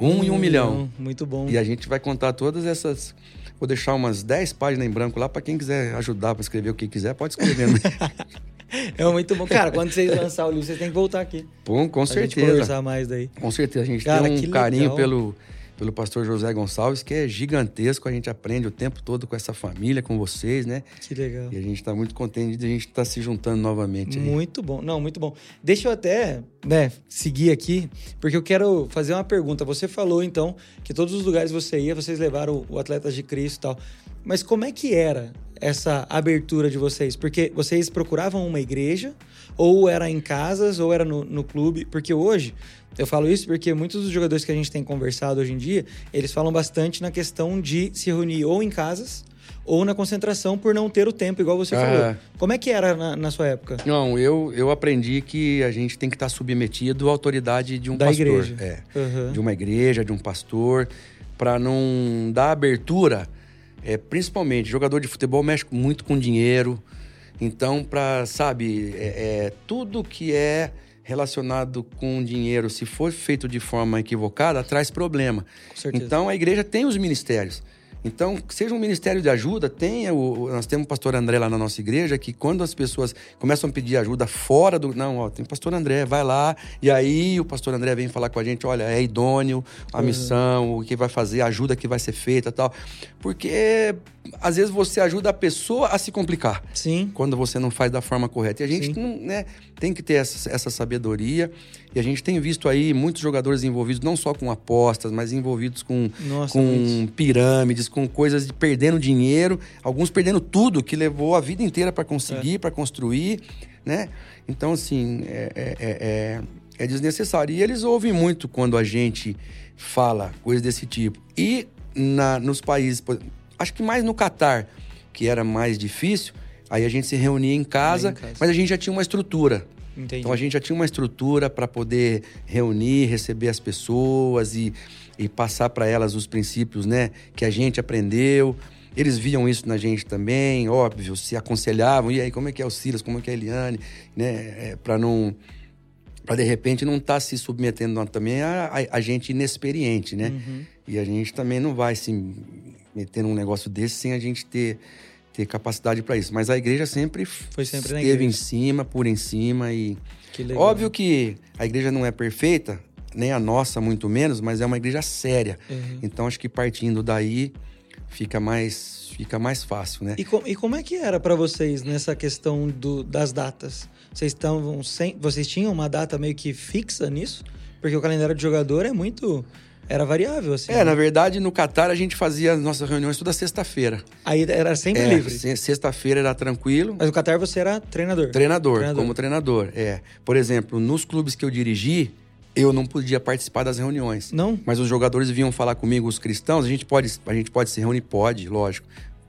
Um em um milhão. Muito bom. E a gente vai contar todas essas. Vou deixar umas 10 páginas em branco lá para quem quiser ajudar para escrever o que quiser, pode escrever. *laughs* *laughs* É muito bom. Cara, quando vocês lançar o livro, vocês têm que voltar aqui. Bom, com certeza. Conversar mais daí. Com certeza. A gente Cara, tem um carinho pelo pelo pastor José Gonçalves, que é gigantesco. A gente aprende o tempo todo com essa família, com vocês, né? Que legal. E a gente está muito contente de a gente estar tá se juntando novamente. Aí. Muito bom. Não, muito bom. Deixa eu até né, seguir aqui, porque eu quero fazer uma pergunta. Você falou, então, que todos os lugares que você ia, vocês levaram o Atletas de Cristo e tal. Mas como é que era essa abertura de vocês? Porque vocês procuravam uma igreja, ou era em casas, ou era no, no clube? Porque hoje eu falo isso porque muitos dos jogadores que a gente tem conversado hoje em dia, eles falam bastante na questão de se reunir ou em casas ou na concentração por não ter o tempo, igual você falou. É. Como é que era na, na, sua época? Não, eu, eu aprendi que a gente tem que estar submetido à autoridade de um da pastor. Igreja. É. Uhum. De uma igreja, de um pastor, para não dar abertura. É, principalmente, jogador de futebol mexe muito com dinheiro. Então, para, sabe, é, é, tudo que é relacionado com dinheiro, se for feito de forma equivocada, traz problema. Então a igreja tem os ministérios. Então, seja um ministério de ajuda, tenha o, nós temos o pastor André lá na nossa igreja, que quando as pessoas começam a pedir ajuda fora do. Não, ó, tem o pastor André, vai lá, e aí o pastor André vem falar com a gente: olha, é idôneo a uhum. missão, o que vai fazer, a ajuda que vai ser feita tal. Porque às vezes você ajuda a pessoa a se complicar. Sim. Quando você não faz da forma correta. E a gente não, né, tem que ter essa, essa sabedoria. E a gente tem visto aí muitos jogadores envolvidos, não só com apostas, mas envolvidos com, Nossa, com pirâmides, com coisas de perdendo dinheiro, alguns perdendo tudo que levou a vida inteira para conseguir, é. para construir, né? Então, assim, é, é, é, é, desnecessário. E eles ouvem muito quando a gente fala coisas desse tipo. E na, nos países, acho que mais no Catar, que era mais difícil, aí a gente se reunia em casa, em casa. mas a gente já tinha uma estrutura. Entendi. Então a gente já tinha uma estrutura para poder reunir, receber as pessoas e, e passar para elas os princípios, né, que a gente aprendeu. Eles viam isso na gente também, óbvio, se aconselhavam. E aí, como é que é o Silas, como é que é a Eliane, né, é, para não para de repente não estar tá se submetendo também a, a, a, gente inexperiente, né? Uhum. E a gente também não vai se meter num negócio desse sem a gente ter ter capacidade para isso. Mas a igreja sempre, Foi sempre esteve em cima, por em cima e que óbvio que a igreja não é perfeita, nem a nossa muito menos, mas é uma igreja séria. Uhum. Então acho que partindo daí fica mais fica mais fácil, né? E, com, e como é que era para vocês nessa questão do, das datas? Vocês estavam sem, vocês tinham uma data meio que fixa nisso? Porque o calendário de jogador é muito era variável, assim. É, né? na verdade, no Catar a gente fazia as nossas reuniões toda sexta-feira. Aí era sempre é, livre? Sexta-feira era tranquilo. Mas no Catar você era treinador? Treinador, treinador, como treinador, é. Por exemplo, nos clubes que eu dirigi, eu não podia participar das reuniões. Não? Mas os jogadores vinham falar comigo, os cristãos, a gente pode, a gente pode se reunir? Pode, lógico.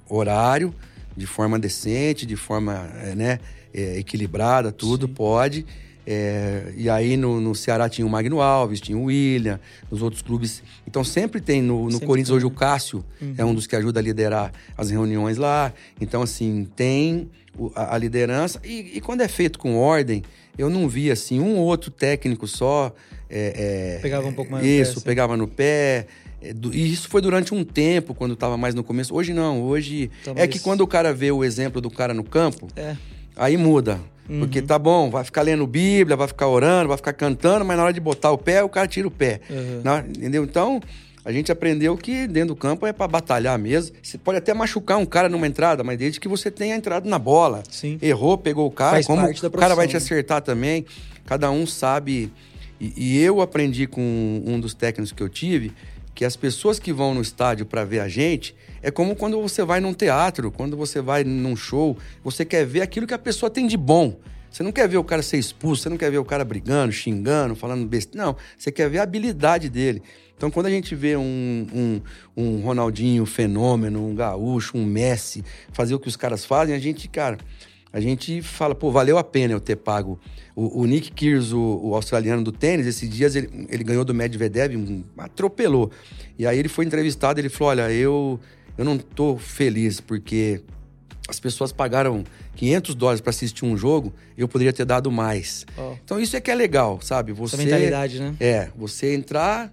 Horário, de forma decente, de forma, é, né, é, equilibrada, tudo, Sim. pode. É, e aí no, no, Ceará tinha o Magno Alves, tinha o William, nos outros clubes. Então sempre tem no, no Corinthians tem. hoje o Cássio uhum. é um dos que ajuda a liderar as reuniões lá. Então, assim, tem a, a liderança. E, e, quando é feito com ordem, eu não vi assim, um ou outro técnico só. É, é, pegava um pouco mais Isso, no pé, assim. pegava no pé. é, e isso foi durante um tempo, quando estava mais no começo. Hoje não, hoje. É que quando o cara vê o exemplo do cara no campo, é. aí muda. Uhum. Porque tá bom, vai ficar lendo Bíblia, vai ficar orando, vai ficar cantando, mas na hora de botar o pé, o cara tira o pé. Uhum. entendeu? Então, a gente aprendeu que dentro do campo é para batalhar mesmo. Você pode até machucar um cara numa entrada, mas desde que você tenha entrado na bola. Sim. Errou, pegou o cara, Faz como o cara vai te né? acertar também. Cada um sabe. E, e eu aprendi com um dos técnicos que eu tive que as pessoas que vão no estádio para ver a gente é como quando você vai num teatro, quando você vai num show, você quer ver aquilo que a pessoa tem de bom. Você não quer ver o cara ser expulso, você não quer ver o cara brigando, xingando, falando besteira. Não, você quer ver a habilidade dele. Então, quando a gente vê um, um, um Ronaldinho fenômeno, um gaúcho, um Messi, fazer o que os caras fazem, a gente, cara, a gente fala, pô, valeu a pena eu ter pago. O, o Nick Kyrgios, o, o, australiano do tênis, esses dias ele, ele ganhou do Medvedev, um, atropelou. E aí ele foi entrevistado, ele falou, olha, eu, eu não tô feliz porque as pessoas pagaram 500 dólares para assistir um jogo, eu poderia ter dado mais. Oh. Então isso é que é legal, sabe? Você, Essa mentalidade, né? É, você entrar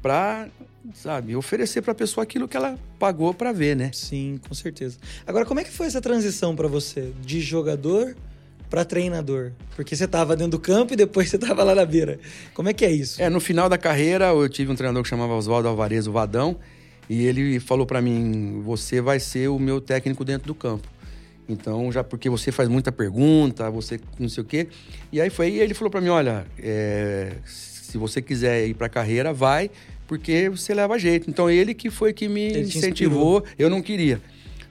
para sabe, oferecer para a pessoa aquilo que ela pagou para ver, né? Sim, com certeza. Agora, como é que foi essa transição para você de jogador para treinador? Porque você estava dentro do campo e depois você estava lá na beira. Como é que é isso? É, no final da carreira, eu tive um treinador que chamava Oswaldo Alvarez, o Vadão, e ele falou para mim: "Você vai ser o meu técnico dentro do campo". Então, já porque você faz muita pergunta, você não sei o quê. E aí foi, e ele falou para mim: olha, é, se você quiser ir para a carreira, vai, porque você leva jeito. Então ele que foi que me ele incentivou, eu não queria.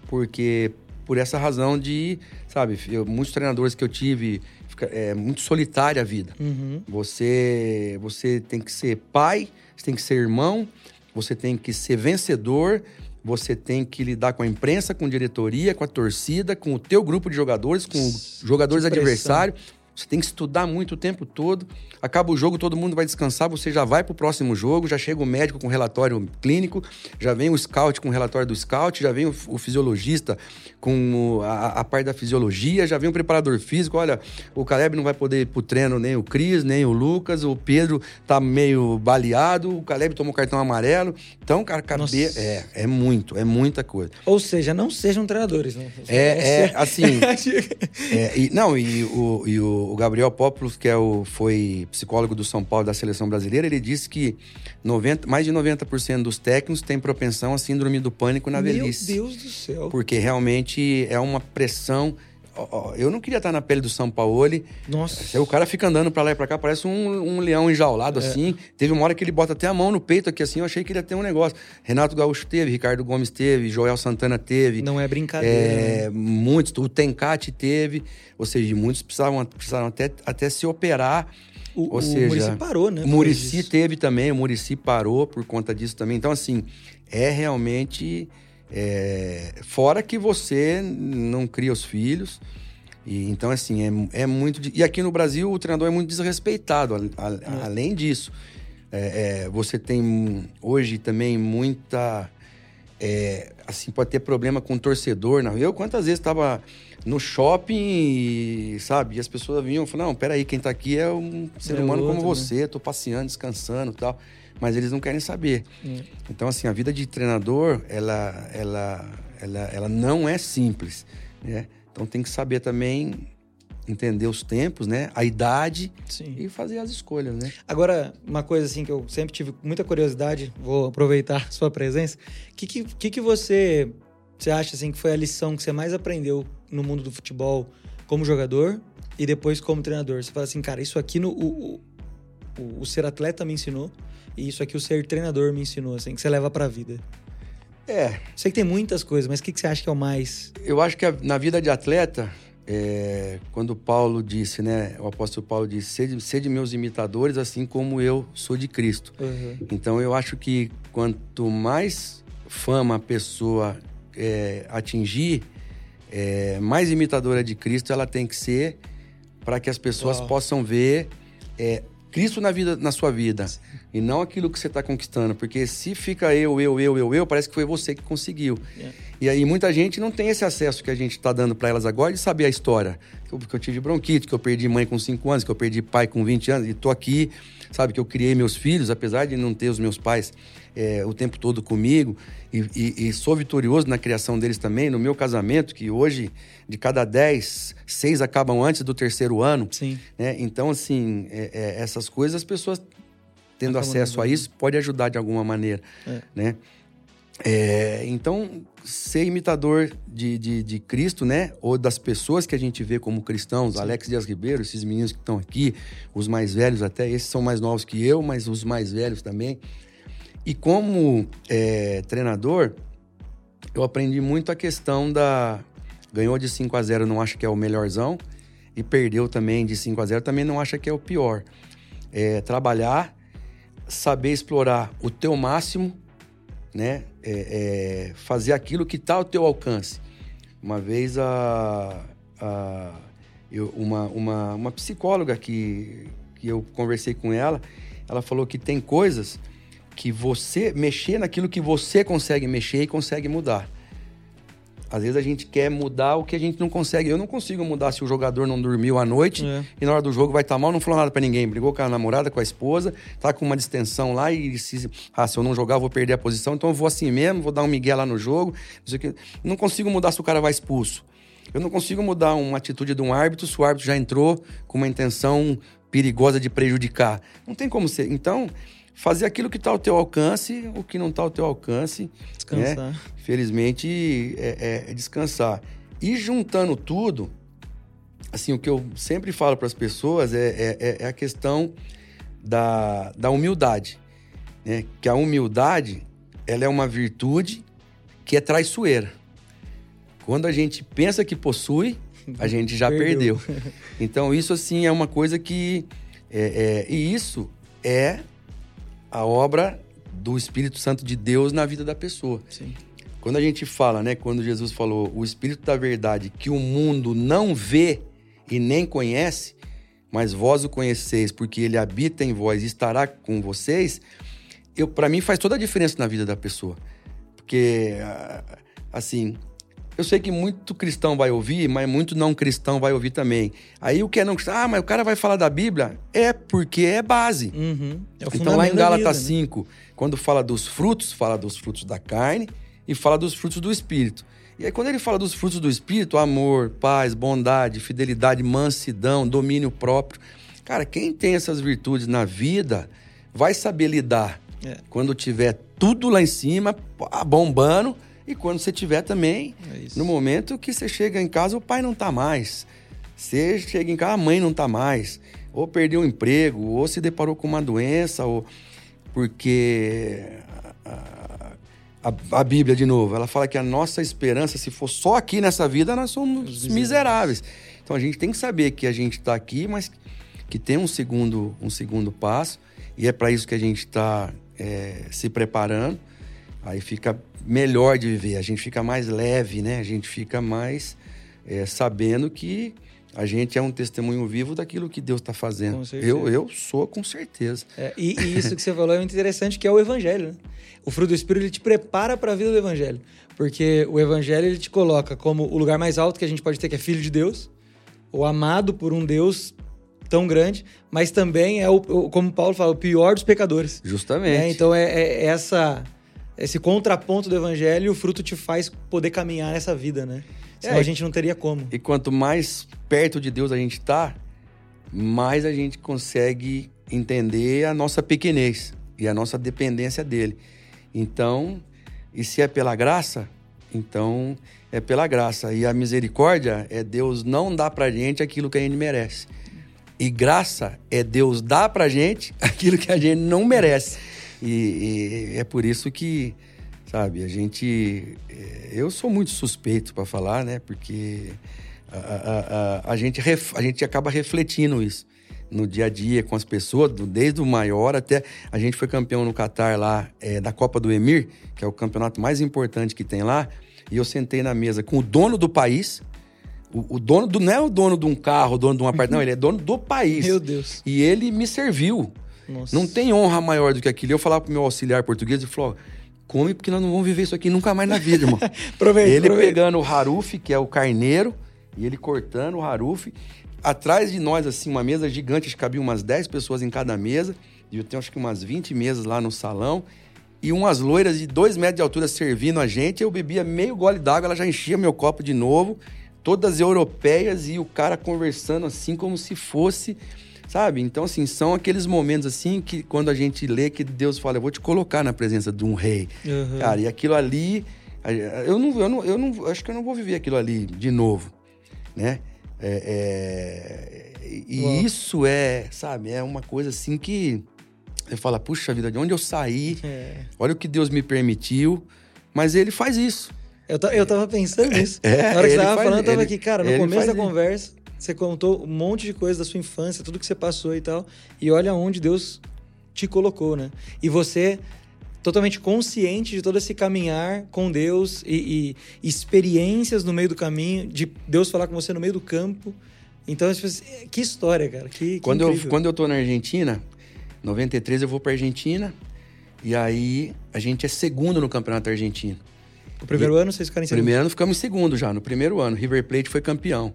Porque por essa razão de, sabe, eu, muitos treinadores que eu tive, fica, é muito solitária a vida. Uhum. Você, você tem que ser pai, você tem que ser irmão, você tem que ser vencedor, você tem que lidar com a imprensa, com a diretoria, com a torcida, com o teu grupo de jogadores, com jogadores adversários. Você tem que estudar muito o tempo todo. Acaba o jogo, todo mundo vai descansar, você já vai para o próximo jogo, já chega o médico com relatório clínico, já vem o scout com o relatório do scout, já vem o, o fisiologista com a, a, parte da fisiologia, já vem o preparador físico. Olha, o Caleb não vai poder ir pro treino, nem o Cris, nem o Lucas, o Pedro tá meio baleado, o Caleb tomou cartão amarelo. Então, cara, cabe... é, é muito, é muita coisa. Ou seja, não sejam treinadores, né? É, é assim. *laughs* é, e, não, e o, e o o Gabriel Popoulos, que é o, foi psicólogo do São Paulo da seleção brasileira, ele disse que 90, mais de 90% dos técnicos têm propensão a síndrome do pânico na velhice. Meu Deus do céu. Porque realmente é uma pressão eu não queria estar na pele do São Paulo. Nossa. O cara fica andando pra lá e pra cá, parece um, um leão enjaulado, é. assim. Teve uma hora que ele bota até a mão no peito aqui, assim. Eu achei que ele ia ter um negócio. Renato Gaúcho teve, Ricardo Gomes teve, Joel Santana teve. Não é brincadeira. É, né? Muitos. O Tencate teve. Ou seja, muitos precisavam, precisaram até, até se operar. O, Ou seja, o Murici parou, né? O Murici teve também, o Murici parou por conta disso também. Então, assim, é realmente é, fora que você não cria os filhos. E, então, assim, é, é muito. E aqui no Brasil o treinador é muito desrespeitado. A, a, é. Além disso, é, é, você tem hoje também muita. É, assim, pode ter problema com o torcedor. Não? Eu, quantas vezes estava no shopping, sabe? E as pessoas vinham e falavam: não, peraí, quem está aqui é um ser humano outro, como né? você, né? tô passeando, descansando e tal mas eles não querem saber. Hum. Então, assim, a vida de treinador, ela, ela, ela, ela não é simples, né? Então tem que saber também entender os tempos, né? A idade Sim. e fazer as escolhas, né? Agora, uma coisa assim que eu sempre tive muita curiosidade, vou aproveitar *laughs* sua presença. O que, que, que, que você, você acha assim que foi a lição que você mais aprendeu no mundo do futebol como jogador e depois como treinador? Você fala assim, cara, isso aqui no, o, o, o ser atleta me ensinou e isso aqui o ser treinador me ensinou, assim, que você leva pra vida. É. Sei que tem muitas coisas, mas o que, que você acha que é o mais. Eu acho que a, na vida de atleta, é, quando Paulo disse, né? O apóstolo Paulo disse: sede, sede meus imitadores, assim como eu sou de Cristo. Uhum. Então eu acho que quanto mais fama a pessoa é, atingir, é, mais imitadora de Cristo ela tem que ser para que as pessoas Uau. possam ver é, Cristo na vida, na sua vida Sim. E não aquilo que você está conquistando, porque se fica eu, eu, eu, eu, eu, parece que foi você que conseguiu. Yeah. E aí muita gente não tem esse acesso que a gente está dando para elas agora de saber a história. que eu, que eu tive bronquite, que eu perdi mãe com 5 anos, que eu perdi pai com 20 anos, e tô aqui, sabe, que eu criei meus filhos, apesar de não ter os meus pais é, o tempo todo comigo, e, e, e, sou vitorioso na criação deles também, no meu casamento, que hoje, de cada 10, seis acabam antes do terceiro ano. Sim. Né? Então, assim, é, é, essas coisas, as pessoas tendo acesso a isso, pode ajudar de alguma maneira, é. né? É, então, ser imitador de, de, de, Cristo, né? Ou das pessoas que a gente vê como cristãos, Sim. Alex Dias Ribeiro, esses meninos que estão aqui, os mais velhos até, esses são mais novos que eu, mas os mais velhos também. E como é, treinador, eu aprendi muito a questão da. Ganhou de 5 a 0 não acha que é o melhorzão, e perdeu também de 5 a 0 também não acha que é o pior. É, trabalhar, saber explorar o teu máximo né? É, é fazer aquilo que está ao teu alcance. Uma vez a, a eu, uma, uma, uma psicóloga que, que eu conversei com ela, ela falou que tem coisas que você mexer naquilo que você consegue mexer e consegue mudar. Às vezes a gente quer mudar o que a gente não consegue. Eu não consigo mudar se o jogador não dormiu à noite é. e na hora do jogo vai estar tá mal, não falou nada para ninguém. Brigou com a namorada, com a esposa, tá com uma distensão lá e se, ah, se eu não jogar eu vou perder a posição, então eu vou assim mesmo, vou dar um migué lá no jogo. Não, não consigo mudar se o cara vai expulso. Eu não consigo mudar uma atitude de um árbitro se o árbitro já entrou com uma intenção perigosa de prejudicar. Não tem como ser. Então, fazer aquilo que está ao teu alcance, o que não está ao teu alcance. Descansar. Né? Felizmente, é, é, é, descansar. E juntando tudo, assim, o que eu sempre falo para as pessoas é, é, é, é, a questão da, da humildade. Né? Que a humildade, ela é uma virtude que é traiçoeira. Quando a gente pensa que possui, a *laughs* gente já perdeu. perdeu. *laughs* Então, isso, assim, é uma coisa que... É, é, e isso é a obra do Espírito Santo de Deus na vida da pessoa. Sim. Quando a gente fala, né, quando Jesus falou o Espírito da verdade que o mundo não vê e nem conhece, mas vós o conheceis porque ele habita em vós e estará com vocês, eu para mim faz toda a diferença na vida da pessoa. Porque assim, eu sei que muito cristão vai ouvir, mas muito não cristão vai ouvir também. Aí o que é não cristão, ah, mas o cara vai falar da Bíblia? É porque é base. Uhum. É então lá em Gálatas 5, né? quando fala dos frutos, fala dos frutos da carne e fala dos frutos do Espírito. E aí quando ele fala dos frutos do Espírito, amor, paz, bondade, fidelidade, mansidão, domínio próprio. Cara, quem tem essas virtudes na vida vai saber lidar. É. Quando tiver tudo lá em cima, bombando e quando você tiver também, é no momento que você chega em casa, o pai não tá mais. Você chega em casa, a mãe não tá mais. Ou perdeu o emprego, ou se deparou com uma doença, ou porque a, a, a, Bíblia, de novo, ela fala que a nossa esperança, se for só aqui nessa vida, nós somos miseráveis. Então a gente tem que saber que a gente está aqui, mas que tem um segundo, um segundo passo, e é para isso que a gente está é, se preparando. Aí fica melhor de viver, a gente fica mais leve, né? A gente fica mais é, sabendo que a gente é um testemunho vivo daquilo que Deus está fazendo. Eu, eu sou, com certeza. É, e, e, isso que você falou é muito interessante, que é o Evangelho. Né? O fruto do Espírito ele te prepara para a vida do Evangelho. Porque o Evangelho ele te coloca como o lugar mais alto que a gente pode ter, que é filho de Deus, ou amado por um Deus tão grande, mas também é, o, como Paulo fala, o pior dos pecadores. Justamente. É, então é, é essa esse contraponto do evangelho, o fruto te faz poder caminhar nessa vida, né? Senão é, a gente não teria como. E quanto mais perto de Deus a gente tá, mais a gente consegue entender a nossa pequenez e a nossa dependência dele. Então, e se é pela graça, então é pela graça. E a misericórdia é Deus não dar pra gente aquilo que a gente merece. E graça é Deus dar pra gente *laughs* aquilo que a gente não merece. E, e é por isso que, sabe, a gente. É, eu sou muito suspeito para falar, né? Porque a, a, a, a, gente, a gente acaba refletindo isso no dia a dia com as pessoas, desde o maior até. A gente foi campeão no Catar lá é, da Copa do Emir, que é o campeonato mais importante que tem lá. E eu sentei na mesa com o dono do país. O, o dono do. Não é o dono de um carro, o dono de um apartamento, *laughs* não, ele é dono do país. Meu Deus. E ele me serviu. Nossa. Não tem honra maior do que aquilo. Eu falava pro meu auxiliar português e falou: come porque nós não vamos viver isso aqui nunca mais na vida, irmão. *laughs* aproveita, Ele aproveita. pegando o haruf, que é o carneiro, E ele cortando o harufi. Atrás de nós, assim, uma mesa gigante, acho que cabia umas 10 pessoas em cada mesa. E eu tenho acho que umas 20 mesas lá no salão. E umas loiras de 2 metros de altura servindo a gente. Eu bebia meio gole d'água, ela já enchia meu copo de novo. Todas europeias e o cara conversando assim como se fosse sabe? Então, assim, são aqueles momentos, assim, que quando a gente lê que Deus fala, eu vou te colocar na presença de um rei. Uhum. Cara, e aquilo ali, eu não, eu não, eu não, acho que eu não vou viver aquilo ali de novo, né? É, é, e isso é, sabe, é uma coisa assim que eu falo, puxa vida, de onde eu saí, é. olha o que Deus me permitiu, mas ele faz isso. Eu, eu tava pensando nisso. É, Na hora que você tava faz, falando, eu tava ele, aqui, cara, no começo da isso. conversa, você contou um monte de coisa da sua infância, tudo que você passou e tal. E olha onde Deus te colocou, né? E você totalmente consciente de todo esse caminhar com Deus e, e experiências no meio do caminho, de Deus falar com você no meio do campo. Então, que história, cara. Que, quando, eu, quando eu tô na Argentina, 93 eu vou pra Argentina. E aí a gente é segundo no campeonato argentino. O primeiro e, ano vocês ficaram em segundo? Primeiro ano ficamos em segundo já, no primeiro ano. River Plate foi campeão.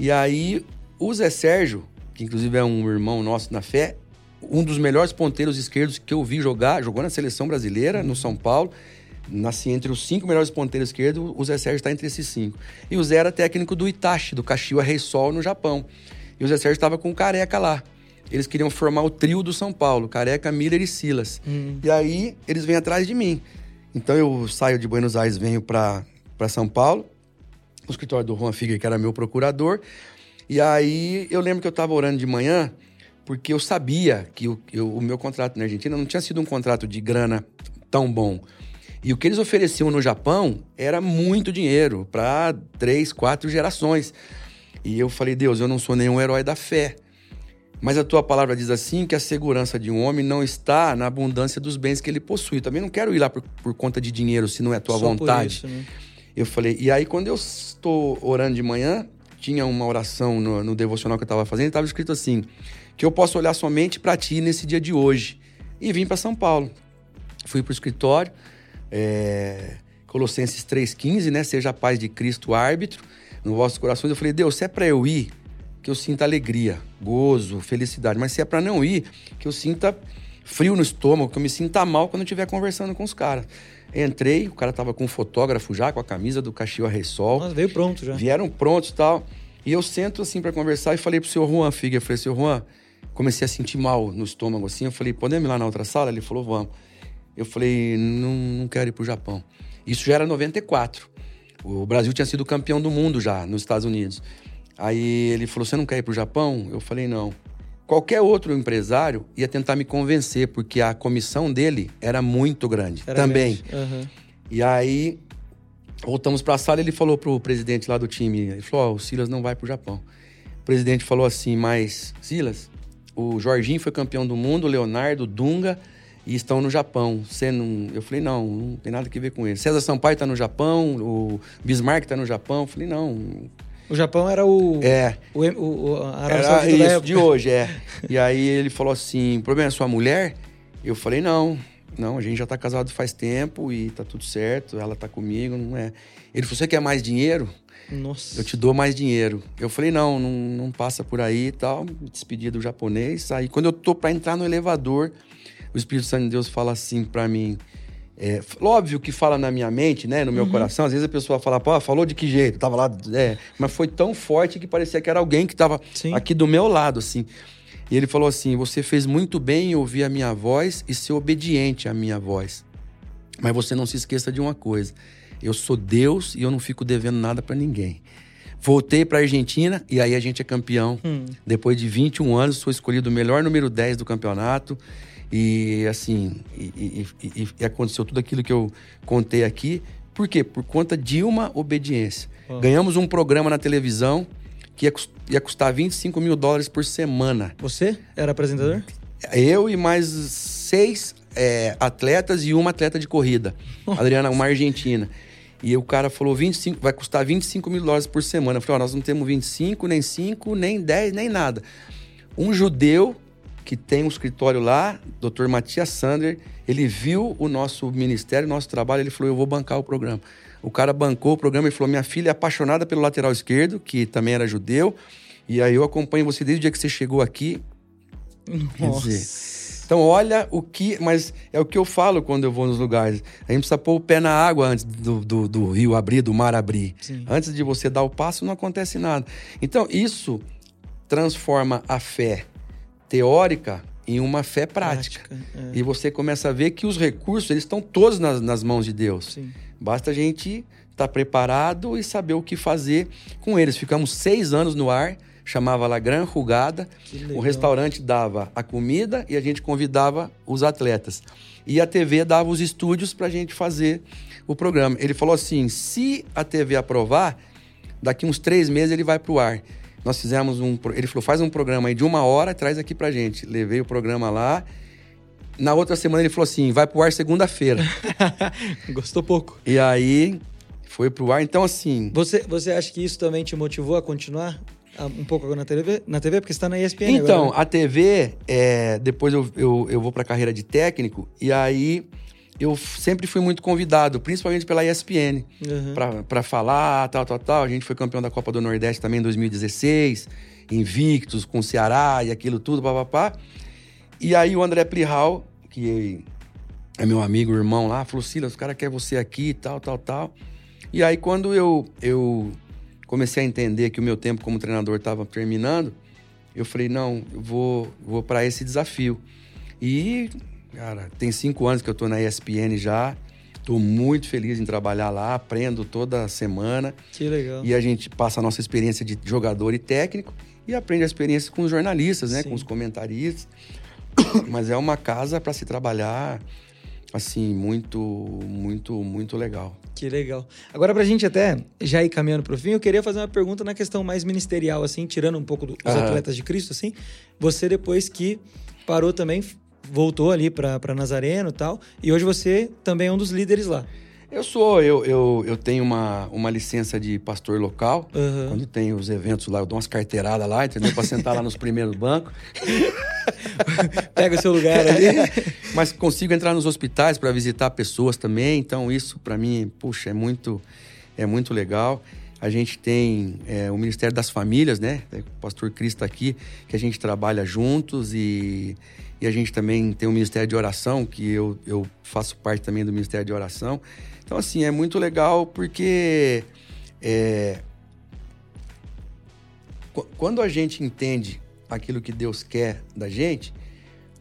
E aí, o Zé Sérgio, que inclusive é um irmão nosso na fé, um dos melhores ponteiros esquerdos que eu vi jogar, jogou na seleção brasileira, no São Paulo. Nasci entre os cinco melhores ponteiros esquerdos, o Zé Sérgio está entre esses cinco. E o Zé era técnico do Itachi, do Kashiwa Reysol, no Japão. E o Zé Sérgio estava com o Careca lá. Eles queriam formar o trio do São Paulo, Careca, Miller e Silas. Hum. E aí, eles vêm atrás de mim. Então, eu saio de Buenos Aires, venho para São Paulo no escritório do Juan Figueiredo, que era meu procurador. E aí eu lembro que eu estava orando de manhã, porque eu sabia que o, eu, o meu contrato na Argentina não tinha sido um contrato de grana tão bom. E o que eles ofereciam no Japão era muito dinheiro para três, quatro gerações. E eu falei, Deus, eu não sou nenhum herói da fé. Mas a tua palavra diz assim que a segurança de um homem não está na abundância dos bens que ele possui. Também não quero ir lá por, por conta de dinheiro se não é a tua Só vontade. Isso, né? Eu falei, e aí quando eu estou orando de manhã, tinha uma oração no, no devocional que eu estava fazendo, estava escrito assim: que eu posso olhar somente para ti nesse dia de hoje. E vim para São Paulo. Fui para o escritório, é, Colossenses 3,15, né? Seja a paz de Cristo árbitro no vossos corações. Eu falei, Deus, se é para eu ir, que eu sinta alegria, gozo, felicidade. Mas se é para não ir, que eu sinta frio no estômago, que eu me sinta mal quando eu estiver conversando com os caras. Entrei, o cara tava com um fotógrafo já, com a camisa do Caxiwa Ressol. Nossa, veio pronto já. Vieram prontos e tal. E eu sento assim para conversar e falei pro senhor Juan Figa, eu falei, senhor Juan, comecei a sentir mal no estômago assim. Eu falei, podemos ir lá na outra sala? Ele falou, vamos. Eu falei, não, não quero ir pro Japão. Isso já era 94. O Brasil tinha sido campeão do mundo já, nos Estados Unidos. Aí ele falou, você não quer ir pro Japão? Eu falei, não. Qualquer outro empresário ia tentar me convencer, porque a comissão dele era muito grande era também. Uhum. E aí, voltamos para a sala ele falou pro presidente lá do time, ele falou, oh, o Silas não vai pro Japão. O presidente falou assim, mas Silas, o Jorginho foi campeão do mundo, o Leonardo, o Dunga, e estão no Japão. Você não... Eu falei, não, não tem nada a ver com ele. César Sampaio está no Japão, o Bismarck está no Japão. Eu falei, não, o Japão era o. É. O, o, o a era isso de hoje, é. e aí ele falou assim: o problema é sua mulher? Eu falei: não, não, a gente já tá casado faz tempo e tá tudo certo, ela tá comigo, não é. Ele falou: você quer mais dinheiro? Nossa. Eu te dou mais dinheiro. Eu falei: não, não, não passa por aí e tal. Me despedi do japonês. Aí quando eu tô para entrar no elevador, o Espírito Santo de Deus fala assim para mim: é, óbvio que fala na minha mente, né, no meu uhum. coração. Às vezes a pessoa fala, pô, falou de que jeito? Tava lá, é, mas foi tão forte que parecia que era alguém que tava Sim. aqui do meu lado, assim. E ele falou assim: Você fez muito bem em ouvir a minha voz e ser obediente à minha voz. Mas você não se esqueça de uma coisa: eu sou Deus e eu não fico devendo nada para ninguém. Voltei para Argentina e aí a gente é campeão. Hum. Depois de 21 anos, sou escolhido o melhor número 10 do campeonato. E assim, e, e, e, aconteceu tudo aquilo que eu contei aqui. Por quê? Por conta de uma obediência. Oh. Ganhamos um programa na televisão que ia, ia custar 25 mil dólares por semana. Você era apresentador? Eu e mais seis é, atletas e uma atleta de corrida. Adriana, uma argentina. E o cara falou: 25, vai custar 25 mil dólares por semana. Eu falei: oh, nós não temos 25, nem 5, nem 10, nem nada. Um judeu que tem um escritório lá, Dr. Matias Sander, ele viu o nosso ministério, o nosso trabalho, ele falou: Eu vou bancar o programa. O cara bancou o programa e falou: Minha filha é apaixonada pelo lateral esquerdo, que também era judeu, e aí eu acompanho você desde o dia que você chegou aqui. Nossa. dizer, então, olha o que. Mas é o que eu falo quando eu vou nos lugares. A gente precisa pôr o pé na água antes do, do, do rio abrir, do mar abrir. Sim. Antes de você dar o passo, não acontece nada. Então, isso transforma a fé teórica em uma fé prática. é. E você começa a ver que os recursos eles estão todos nas, nas mãos de Deus. Sim. Basta a gente estar preparado e saber o que fazer com eles. Ficamos seis anos no ar, chamava La Gran Rugada. O restaurante dava a comida e a gente convidava os atletas. E a TV dava os estúdios para a gente fazer o programa. Ele falou assim: se a TV aprovar, daqui uns três meses ele vai para o ar. Nós fizemos um. Ele falou: faz um programa aí de uma hora, traz aqui pra gente. Levei o programa lá. Na outra semana ele falou assim: vai pro ar segunda-feira. *laughs* Gostou pouco. e aí foi pro ar. Então, assim. Você, você acha que isso também te motivou a continuar um pouco agora na TV? Na TV, porque você tá na ESPN Então, agora. né? a TV, é, depois eu, eu, eu vou pra carreira de técnico, e aí eu sempre fui muito convidado, principalmente pela ESPN, Uhum. pra, pra falar, tal, tal, tal. A gente foi campeão da Copa do Nordeste também em 2016, invictos, com o Ceará e aquilo tudo, papapá. E aí o André Plihal, que é meu amigo, irmão lá, falou: Silas, os cara quer você aqui, tal, tal, tal. E aí quando eu, eu comecei a entender que o meu tempo como treinador estava terminando, eu falei: não, eu vou, vou para esse desafio. E, cara, tem cinco anos que eu tô na ESPN já. Tô muito feliz em trabalhar lá, aprendo toda semana. Que legal. E a gente passa a nossa experiência de jogador e técnico e aprende a experiência com os jornalistas, né? Sim. Com os comentaristas. *coughs* Mas é uma casa para se trabalhar, assim, muito, muito, muito legal. Que legal. Agora, pra gente até já ir caminhando pro fim, eu queria fazer uma pergunta na questão mais ministerial, assim, tirando um pouco dos Aham. atletas de Cristo, assim. Você, depois que parou também, voltou ali pra Nazareno e tal, e hoje você também é um dos líderes lá. Eu sou, eu, eu, eu tenho uma, uma licença de pastor local. Aham. Quando tem os eventos lá, eu dou umas carteiradas lá, entendeu? Pra sentar lá nos primeiros bancos. *laughs* Pega o seu lugar ali. *laughs* Mas consigo entrar nos hospitais para visitar pessoas também. Então isso para mim, puxa, é muito, é muito legal. A gente tem é, o Ministério das Famílias, né? O pastor Cris está aqui, que a gente trabalha juntos e, e a gente também tem o Ministério de Oração, que eu, eu faço parte também do Ministério de Oração. Então, assim, é muito legal porque é, qu- quando a gente entende aquilo que Deus quer da gente,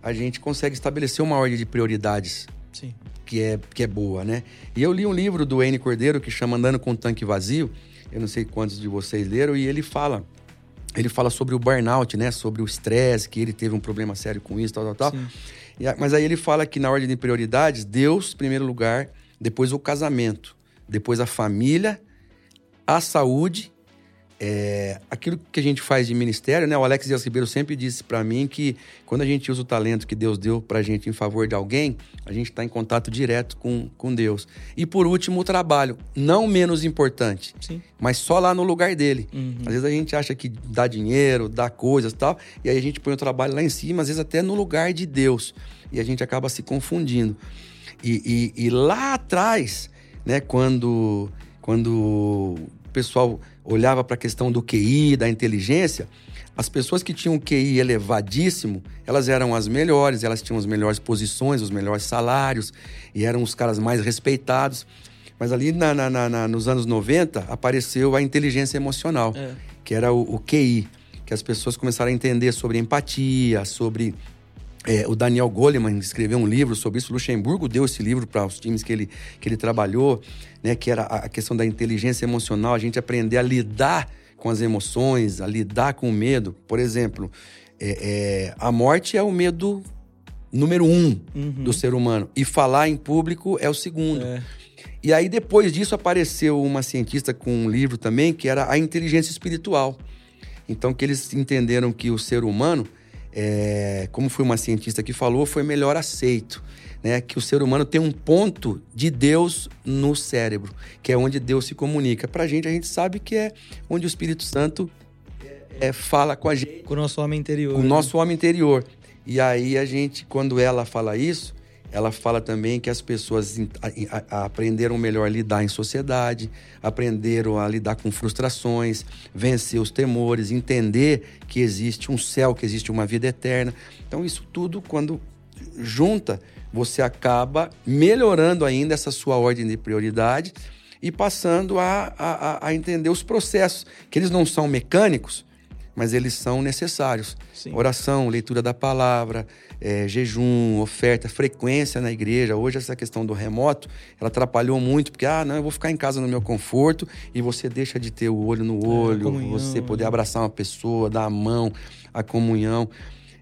a gente consegue estabelecer uma ordem de prioridades Sim. que é, que é boa, né? E eu li um livro do N Cordeiro que chama Andando com o Tanque Vazio. Eu não sei quantos de vocês leram, e ele fala. Ele fala sobre o burnout, né? Sobre o estresse, que ele teve um problema sério com isso, tal, tal, tal. E mas aí ele fala que na ordem de prioridades, Deus, em primeiro lugar, depois o casamento, depois a família, a saúde, é, aquilo que a gente faz de ministério, né? O Alex Dias Ribeiro sempre disse pra mim que quando a gente usa o talento que Deus deu pra gente em favor de alguém, a gente está em contato direto com, com Deus. E por último, o trabalho, não menos importante, Sim. mas só lá no lugar dele. Uhum. Às vezes a gente acha que dá dinheiro, dá coisas e tal, e aí a gente põe o trabalho lá em cima, às vezes até no lugar de Deus. E a gente acaba se confundindo. E, e- e lá atrás, né, quando, quando o pessoal olhava para a questão do QI, da inteligência, as pessoas que tinham QI elevadíssimo, elas eram as melhores, elas tinham as melhores posições, os melhores salários, e eram os caras mais respeitados. Mas ali na- na- na- na- nos anos 90 apareceu a inteligência emocional, É. que era o, o QI, que as pessoas começaram a entender sobre empatia, sobre é, o Daniel Goleman escreveu um livro sobre isso. O Luxemburgo deu esse livro para os times que ele, que ele trabalhou, né, que era a questão da inteligência emocional, a gente aprender a lidar com as emoções, a lidar com o medo. Por exemplo, é, é, a morte é o medo número um Uhum. do ser humano. E falar em público é o segundo. É. E aí, depois disso, apareceu uma cientista com um livro também, que era a inteligência espiritual. Então, que eles entenderam que o ser humano, é, como foi uma cientista que falou, foi melhor aceito. Né? Que o ser humano tem um ponto de Deus no cérebro, que é onde Deus se comunica. Pra gente, a gente sabe que é onde o Espírito Santo é, fala com a gente Com o nosso homem interior. o né? nosso homem interior. E aí a gente, quando ela fala isso, ela fala também que as pessoas aprenderam melhor a lidar em sociedade, aprenderam a lidar com frustrações, vencer os temores, entender que existe um céu, que existe uma vida eterna. Então, isso tudo, quando junta, você acaba melhorando ainda essa sua ordem de prioridade e passando a, a, a entender os processos, que eles não são mecânicos, mas eles são necessários. Sim. Oração, leitura da palavra, é, jejum, oferta, frequência na igreja. Hoje essa questão do remoto, ela atrapalhou muito, porque, ah, não, eu vou ficar em casa no meu conforto e você deixa de ter o olho no é, olho, é, comunhão, você poder né? abraçar uma pessoa, dar a mão, a comunhão.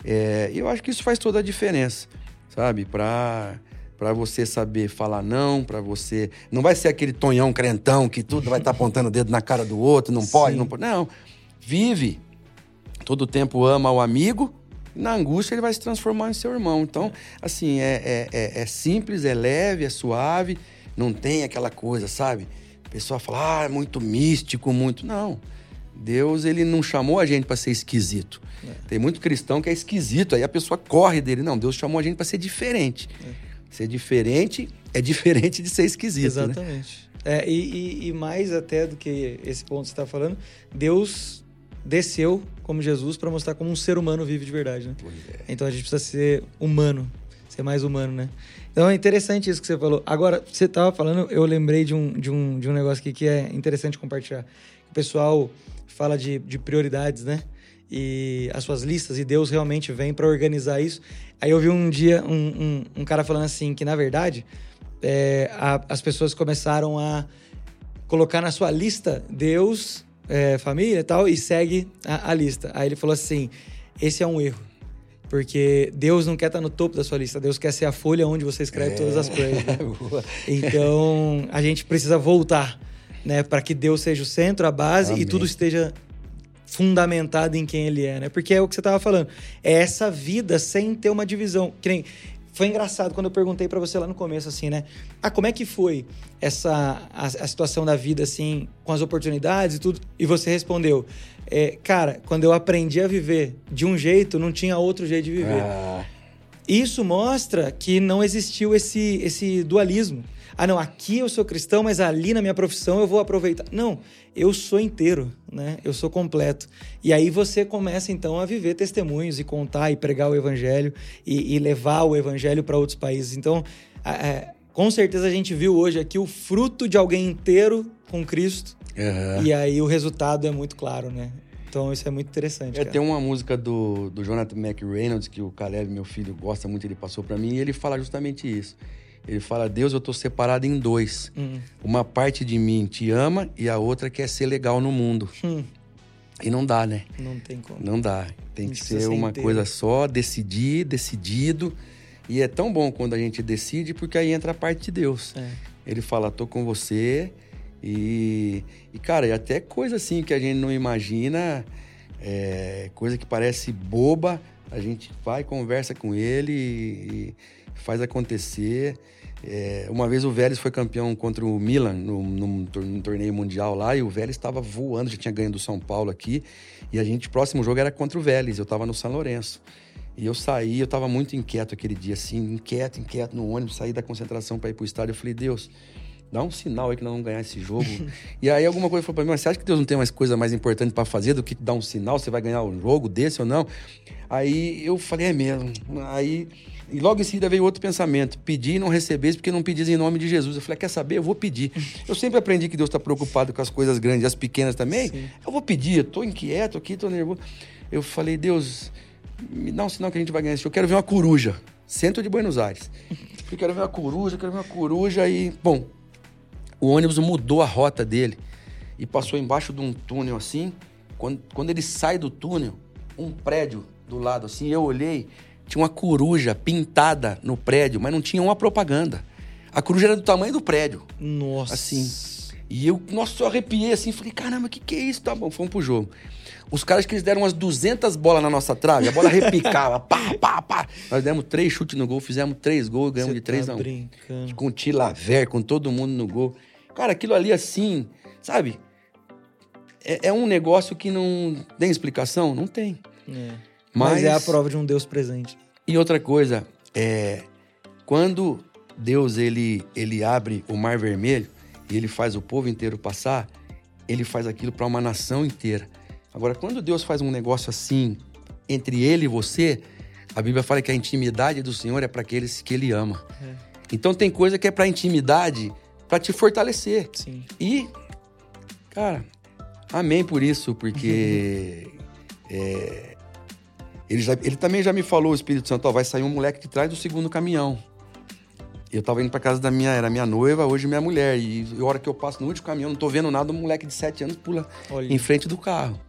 É, eu acho que isso faz toda a diferença, sabe? Para para você saber falar não, para você. Não vai ser aquele tonhão crentão que tudo vai estar tá apontando o dedo na cara do outro, não pode, não pode. Não. Vive todo tempo ama o amigo, na angústia ele vai se transformar em seu irmão. Então, assim, é, é, é, é simples, é leve, é suave, não tem aquela coisa, sabe? A pessoa fala, ah, é muito místico, muito. Não. Deus, ele não chamou a gente para ser esquisito. É. Tem muito cristão que é esquisito, aí a pessoa corre dele. Não, Deus chamou a gente para ser diferente. É. Ser diferente é diferente de ser esquisito. Né? Exatamente. Né? É, e, e, e, mais até do que esse ponto que você está falando, Deus desceu como Jesus para mostrar como um ser humano vive de verdade, né? É. Então a gente precisa ser humano, ser mais humano, né? Então é interessante isso que você falou. Agora, você estava falando, eu lembrei de um, de, um, de um negócio aqui que é interessante compartilhar. O pessoal fala de, de prioridades, né? E as suas listas, e Deus realmente vem para organizar isso. Aí eu vi um dia um, um, um cara falando assim, que na verdade é, a, as pessoas começaram a colocar na sua lista Deus é, família e tal, e segue a, a, lista. Aí ele falou assim: esse é um erro. Porque Deus não quer estar no topo da sua lista, Deus quer ser a folha onde você escreve é. todas as coisas. *laughs* Né? então a gente precisa voltar, né, para que Deus seja o centro, a base Amém. e tudo esteja fundamentado em quem ele é, né? Porque é o que você estava falando. É essa vida sem ter uma divisão. Que nem foi engraçado quando eu perguntei para você lá no começo, assim, né? Ah, como é que foi essa a, a, situação da vida, assim, com as oportunidades e tudo? E você respondeu, é, cara, quando eu aprendi a viver de um jeito, não tinha outro jeito de viver. Ah. Isso mostra que não existiu esse, esse dualismo. Ah, não, aqui eu sou cristão, mas ali na minha profissão eu vou aproveitar. Não, eu sou inteiro, né? Eu sou completo. E aí você começa então a viver testemunhos e contar e pregar o evangelho e, e levar o evangelho para outros países. Então, é, com certeza a gente viu hoje aqui o fruto de alguém inteiro com Cristo. Uhum. E aí o resultado é muito claro, né? Então isso é muito interessante. É, tem uma música do, do Jonathan McReynolds que o Caleb, meu filho, gosta muito, ele passou para mim, e ele fala justamente isso. Ele fala: Deus, eu tô separado em dois. Hum. Uma parte de mim te ama e a outra quer ser legal no mundo. Hum. E não dá, né? Não tem como. Não dá. Tem que ser uma inteiro. coisa só, decidir, decidido. E é tão bom quando a gente decide, porque aí entra a parte de Deus. É. Ele fala: tô com você. E, e, cara, e até coisa assim que a gente não imagina, é, coisa que parece boba, a gente vai, conversa com ele e, e faz acontecer. É, uma vez o Vélez foi campeão contra o Milan no, num, num torneio mundial lá e o Vélez estava voando, já tinha ganho do São Paulo aqui. E a gente, próximo jogo era contra o Vélez, eu estava no São Lourenço. E eu saí, eu estava muito inquieto aquele dia, assim, inquieto, inquieto no ônibus, saí da concentração para ir pro estádio. Eu falei, Deus, dá um sinal aí que nós vamos ganhar esse jogo. *laughs* e aí alguma coisa falou para mim, mas você acha que Deus não tem mais coisa mais importante para fazer do que dar um sinal, você vai ganhar um jogo desse ou não? Aí eu falei, é mesmo. Aí e logo em seguida veio outro pensamento: pedir e não receber porque não pedis em nome de Jesus. Eu falei: quer saber? Eu vou pedir. Eu sempre aprendi que Deus está preocupado com as coisas grandes, as pequenas também. Sim. Eu vou pedir, eu tô inquieto aqui, tô nervoso. Eu falei: Deus, me dá um sinal que a gente vai ganhar esse jogo. Eu quero ver uma coruja, centro de Buenos Aires. Eu quero ver uma coruja, eu quero ver uma coruja e. Bom, o ônibus mudou a rota dele e passou embaixo de um túnel assim. Quando, quando ele sai do túnel, um prédio do lado assim, eu olhei, tinha uma coruja pintada no prédio, mas não tinha uma propaganda. A coruja era do tamanho do prédio. Nossa. Assim. E eu, nossa, eu arrepiei assim, falei, caramba, o que, que é isso? Tá bom, fomos pro jogo. Os caras que eles deram umas 200 bolas na nossa trave, a bola repicava, *laughs* pá, pá, pá. Nós demos três chutes no gol, fizemos três gols, ganhamos Você de três tá não. Brincando. Com o Tilaver, com todo mundo no gol. Cara, aquilo ali assim, sabe? É, é um negócio que não tem explicação? Não tem. É. Mas, Mas, é a prova de um Deus presente. E outra coisa, é quando Deus ele, ele abre o mar vermelho e ele faz o povo inteiro passar, ele faz aquilo para uma nação inteira. Agora, quando Deus faz um negócio assim entre ele e você, a Bíblia fala que a intimidade do Senhor é para aqueles que ele ama. É. Então tem coisa que é para intimidade, para te fortalecer. Sim. E cara, amém por isso, porque *laughs* é, ele, já, ele também já me falou, o Espírito Santo, ó, vai sair um moleque de trás do segundo caminhão. Eu tava indo pra casa da minha, era minha noiva, hoje minha mulher. E a hora que eu passo no último caminhão, não tô vendo nada, um moleque de 7 anos pula Olha. em frente do carro.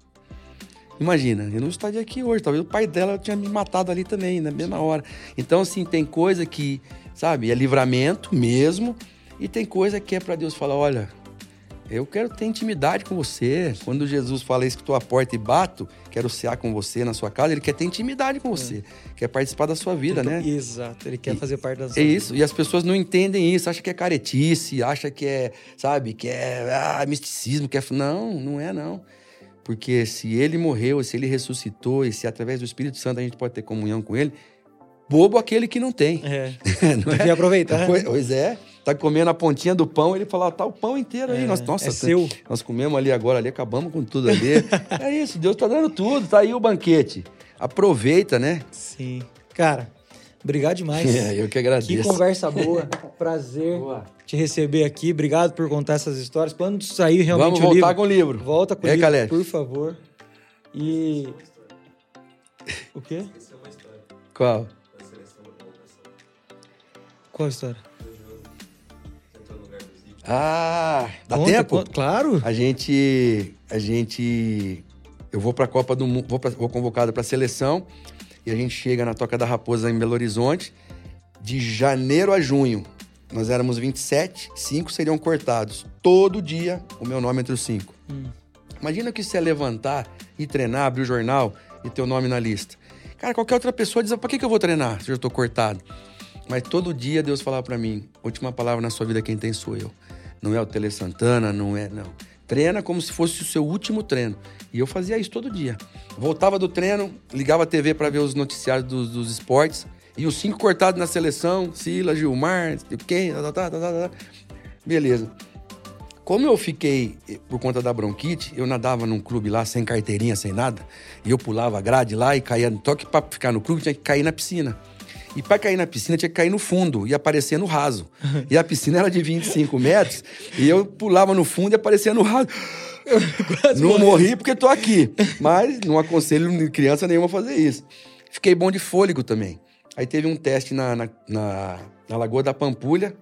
Imagina, eu não estaria aqui hoje. Talvez o pai dela tinha me matado ali também, na mesma hora. Então, assim, tem coisa que, sabe, é livramento mesmo. E tem coisa que é para Deus falar: olha, eu quero ter intimidade com você. Quando Jesus fala isso que tua porta e bato, quero cear com você na sua casa, ele quer ter intimidade com você, é. quer participar da sua vida, então, né? Exato, ele quer e, fazer parte da sua É vida. isso, e as pessoas não entendem isso, acham que é caretice, acham que é, sabe, que é ah, misticismo, que é. Não, não é não. Porque se ele morreu, se ele ressuscitou, e se através do Espírito Santo a gente pode ter comunhão com ele, bobo aquele que não tem. É. *laughs* não é? aproveitar. Pois é tá comendo a pontinha do pão, ele fala, tá o pão inteiro aí. É, nós, nossa, é seu. nós comemos ali agora, ali, acabamos com tudo ali. *laughs* é isso, Deus tá dando tudo, tá aí o banquete. Aproveita, né? Sim. Cara, obrigado demais. *laughs* É, eu que agradeço. Que conversa boa. *laughs* Prazer boa. te receber aqui. Obrigado por contar essas histórias. Quando sair realmente Vamos o livro... voltar com o livro. Volta com é, o livro, Caleb. por favor. E... O quê? Qual? Qual história? Ah, dá conta, tempo? Conta, claro. A gente, a gente, eu vou para a Copa do Mundo, vou, pra, vou convocado para a seleção e a gente chega na Toca da Raposa em Belo Horizonte de janeiro a junho. Nós éramos 27, cinco seriam cortados. Todo dia o meu nome entre os cinco. Hum. Imagina que você é levantar e treinar, abrir o jornal e ter o nome na lista. Cara, qualquer outra pessoa diz: para que, que eu vou treinar se eu estou cortado? Mas todo dia Deus falava para mim: última palavra na sua vida, quem tem sou eu não é o Tele Santana, não é, não. Treina como se fosse o seu último treino. E eu fazia isso todo dia. Voltava do treino, ligava a TV para ver os noticiários dos, dos, esportes. E os cinco cortados na seleção, Sila, Gilmar, quem, tá, tá, tá, tá, Beleza. Como eu fiquei por conta da bronquite, eu nadava num clube lá sem carteirinha, sem nada. E eu pulava grade lá e caía no toque para ficar no clube, tinha que cair na piscina. E para cair na piscina tinha que cair no fundo e aparecer no raso. E a piscina era de 25 metros e eu pulava no fundo e aparecia no raso. não morri porque tô aqui. Mas não aconselho criança nenhuma a fazer isso. Fiquei bom de fôlego também. Aí teve um teste na, na, na, na Lagoa da Pampulha,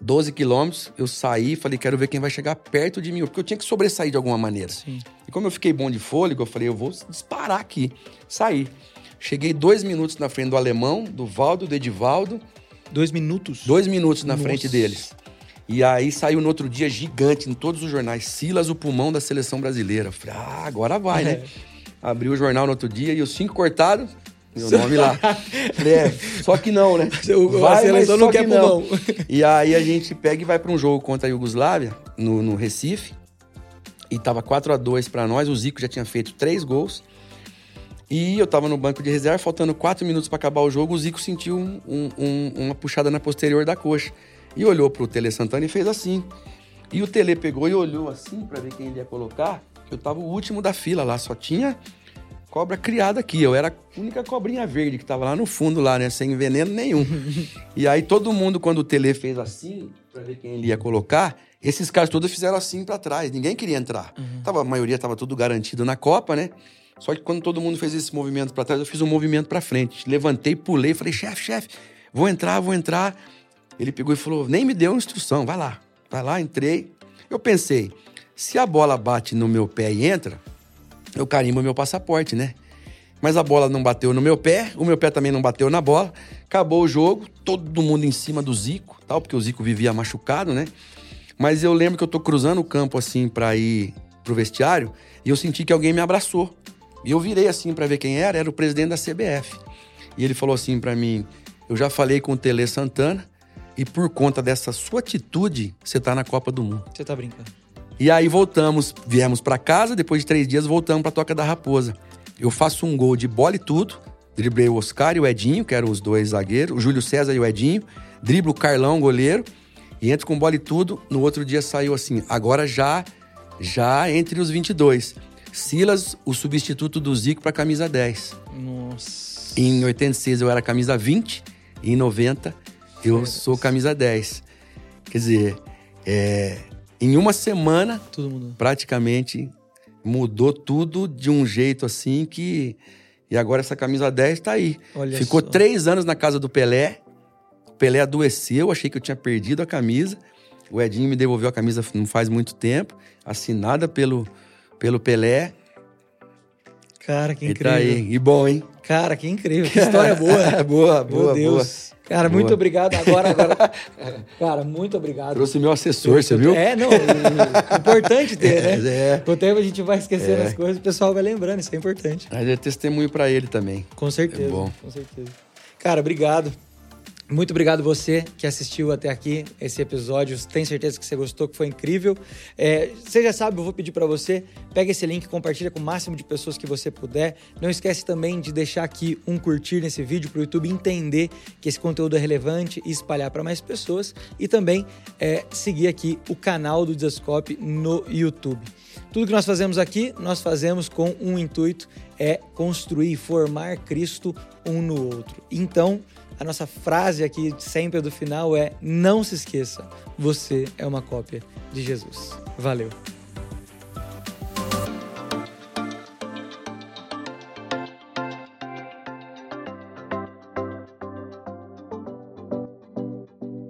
12 quilômetros. Eu saí falei, quero ver quem vai chegar perto de mim, porque eu tinha que sobressair de alguma maneira. Sim. E como eu fiquei bom de fôlego, eu falei, eu vou disparar aqui. Saí. Cheguei dois minutos na frente do alemão, do Valdo, do Edivaldo. Dois minutos? Dois minutos na Nossa. frente deles. E aí saiu no outro dia gigante em todos os jornais. Silas, o pulmão da seleção brasileira. Falei, ah, agora vai, né? é. né? Abri o jornal no outro dia e os cinco cortados, meu nome lá. *laughs* Falei, é, só que não, né? *laughs* Vai, a seleção não quer pulmão. Não. *laughs* E aí a gente pega e vai para um jogo contra a Iugoslávia, no, no Recife. E tava 4 a 2 para nós. O Zico já tinha feito três gols. E eu tava no banco de reserva, faltando quatro minutos para acabar o jogo, o Zico sentiu um, um, uma puxada na posterior da coxa. E olhou pro Tele Santana e fez assim. E o Tele pegou e olhou assim para ver quem ele ia colocar. Eu tava o último da fila lá, só tinha cobra criada aqui. Eu era a única cobrinha verde que tava lá no fundo, lá, né? Sem veneno nenhum. *laughs* e aí todo mundo, quando o Tele fez assim, para ver quem ele ia colocar, esses caras todos fizeram assim para trás. Ninguém queria entrar. Uhum. Tava, a maioria tava tudo garantido na Copa, né? Só que quando todo mundo fez esse movimento para trás, eu fiz um movimento para frente. Levantei, pulei, falei, chefe, chefe, vou entrar, vou entrar. Ele pegou e falou, nem me deu instrução, vai lá. Vai lá, entrei. Eu pensei, se a bola bate no meu pé e entra, eu carimbo meu passaporte, né? Mas a bola não bateu no meu pé, o meu pé também não bateu na bola. Acabou o jogo, todo mundo em cima do Zico, tal, porque o Zico vivia machucado, né? Mas eu lembro que eu tô cruzando o campo assim para ir pro vestiário e eu senti que alguém me abraçou. E eu virei assim para ver quem era, era o presidente da CBF. E ele falou assim para mim: "Eu já falei com o Tele Santana e por conta dessa sua atitude, você tá na Copa do Mundo". Você tá brincando? E aí voltamos, viemos para casa, depois de três dias voltamos para Toca da Raposa. Eu faço um gol de bola e tudo, driblei o Oscar e o Edinho, que eram os dois zagueiros, o Júlio César e o Edinho, driblo o Carlão, goleiro, e entro com bola e tudo. No outro dia saiu assim, agora já, já entre os 22. Silas, o substituto do Zico para camisa 10. Nossa. Em 86 eu era camisa 20, e em 90 eu sou camisa 10. Quer dizer, é, em uma semana mudou. praticamente mudou tudo de um jeito assim que. E agora essa camisa 10 tá aí. Olha Ficou só. três anos na casa do Pelé. O Pelé adoeceu, achei que eu tinha perdido a camisa. O Edinho me devolveu a camisa não faz muito tempo, assinada pelo, pelo Pelé. Cara, que E incrível. tá aí. E bom, hein? Cara, que incrível. Que história *laughs* boa. boa, Meu boa, Deus. Cara, Boa. muito obrigado. Agora, agora. *laughs* Cara, muito obrigado. Trouxe meu assessor, você viu? É, não. e- Importante ter, né? *laughs* É. Com o tempo a gente vai esquecendo É. as coisas, o pessoal vai lembrando, isso é importante. Mas é testemunho pra ele também. Com certeza. É bom. Com certeza. Cara, obrigado. Muito obrigado você que assistiu até aqui esse episódio. Tenho certeza que você gostou, que foi incrível. É, você já sabe, eu vou pedir para você, pega esse link, compartilha com o máximo de pessoas que você puder. Não esquece também de deixar aqui um curtir nesse vídeo para o YouTube entender que esse conteúdo é relevante e espalhar para mais pessoas. E também é, seguir aqui o canal do Desascope no YouTube. Tudo que nós fazemos aqui, nós fazemos com um intuito, é construir, formar Cristo um no outro. Então, a nossa frase aqui sempre do final é: não se esqueça, você é uma cópia de Jesus. Valeu.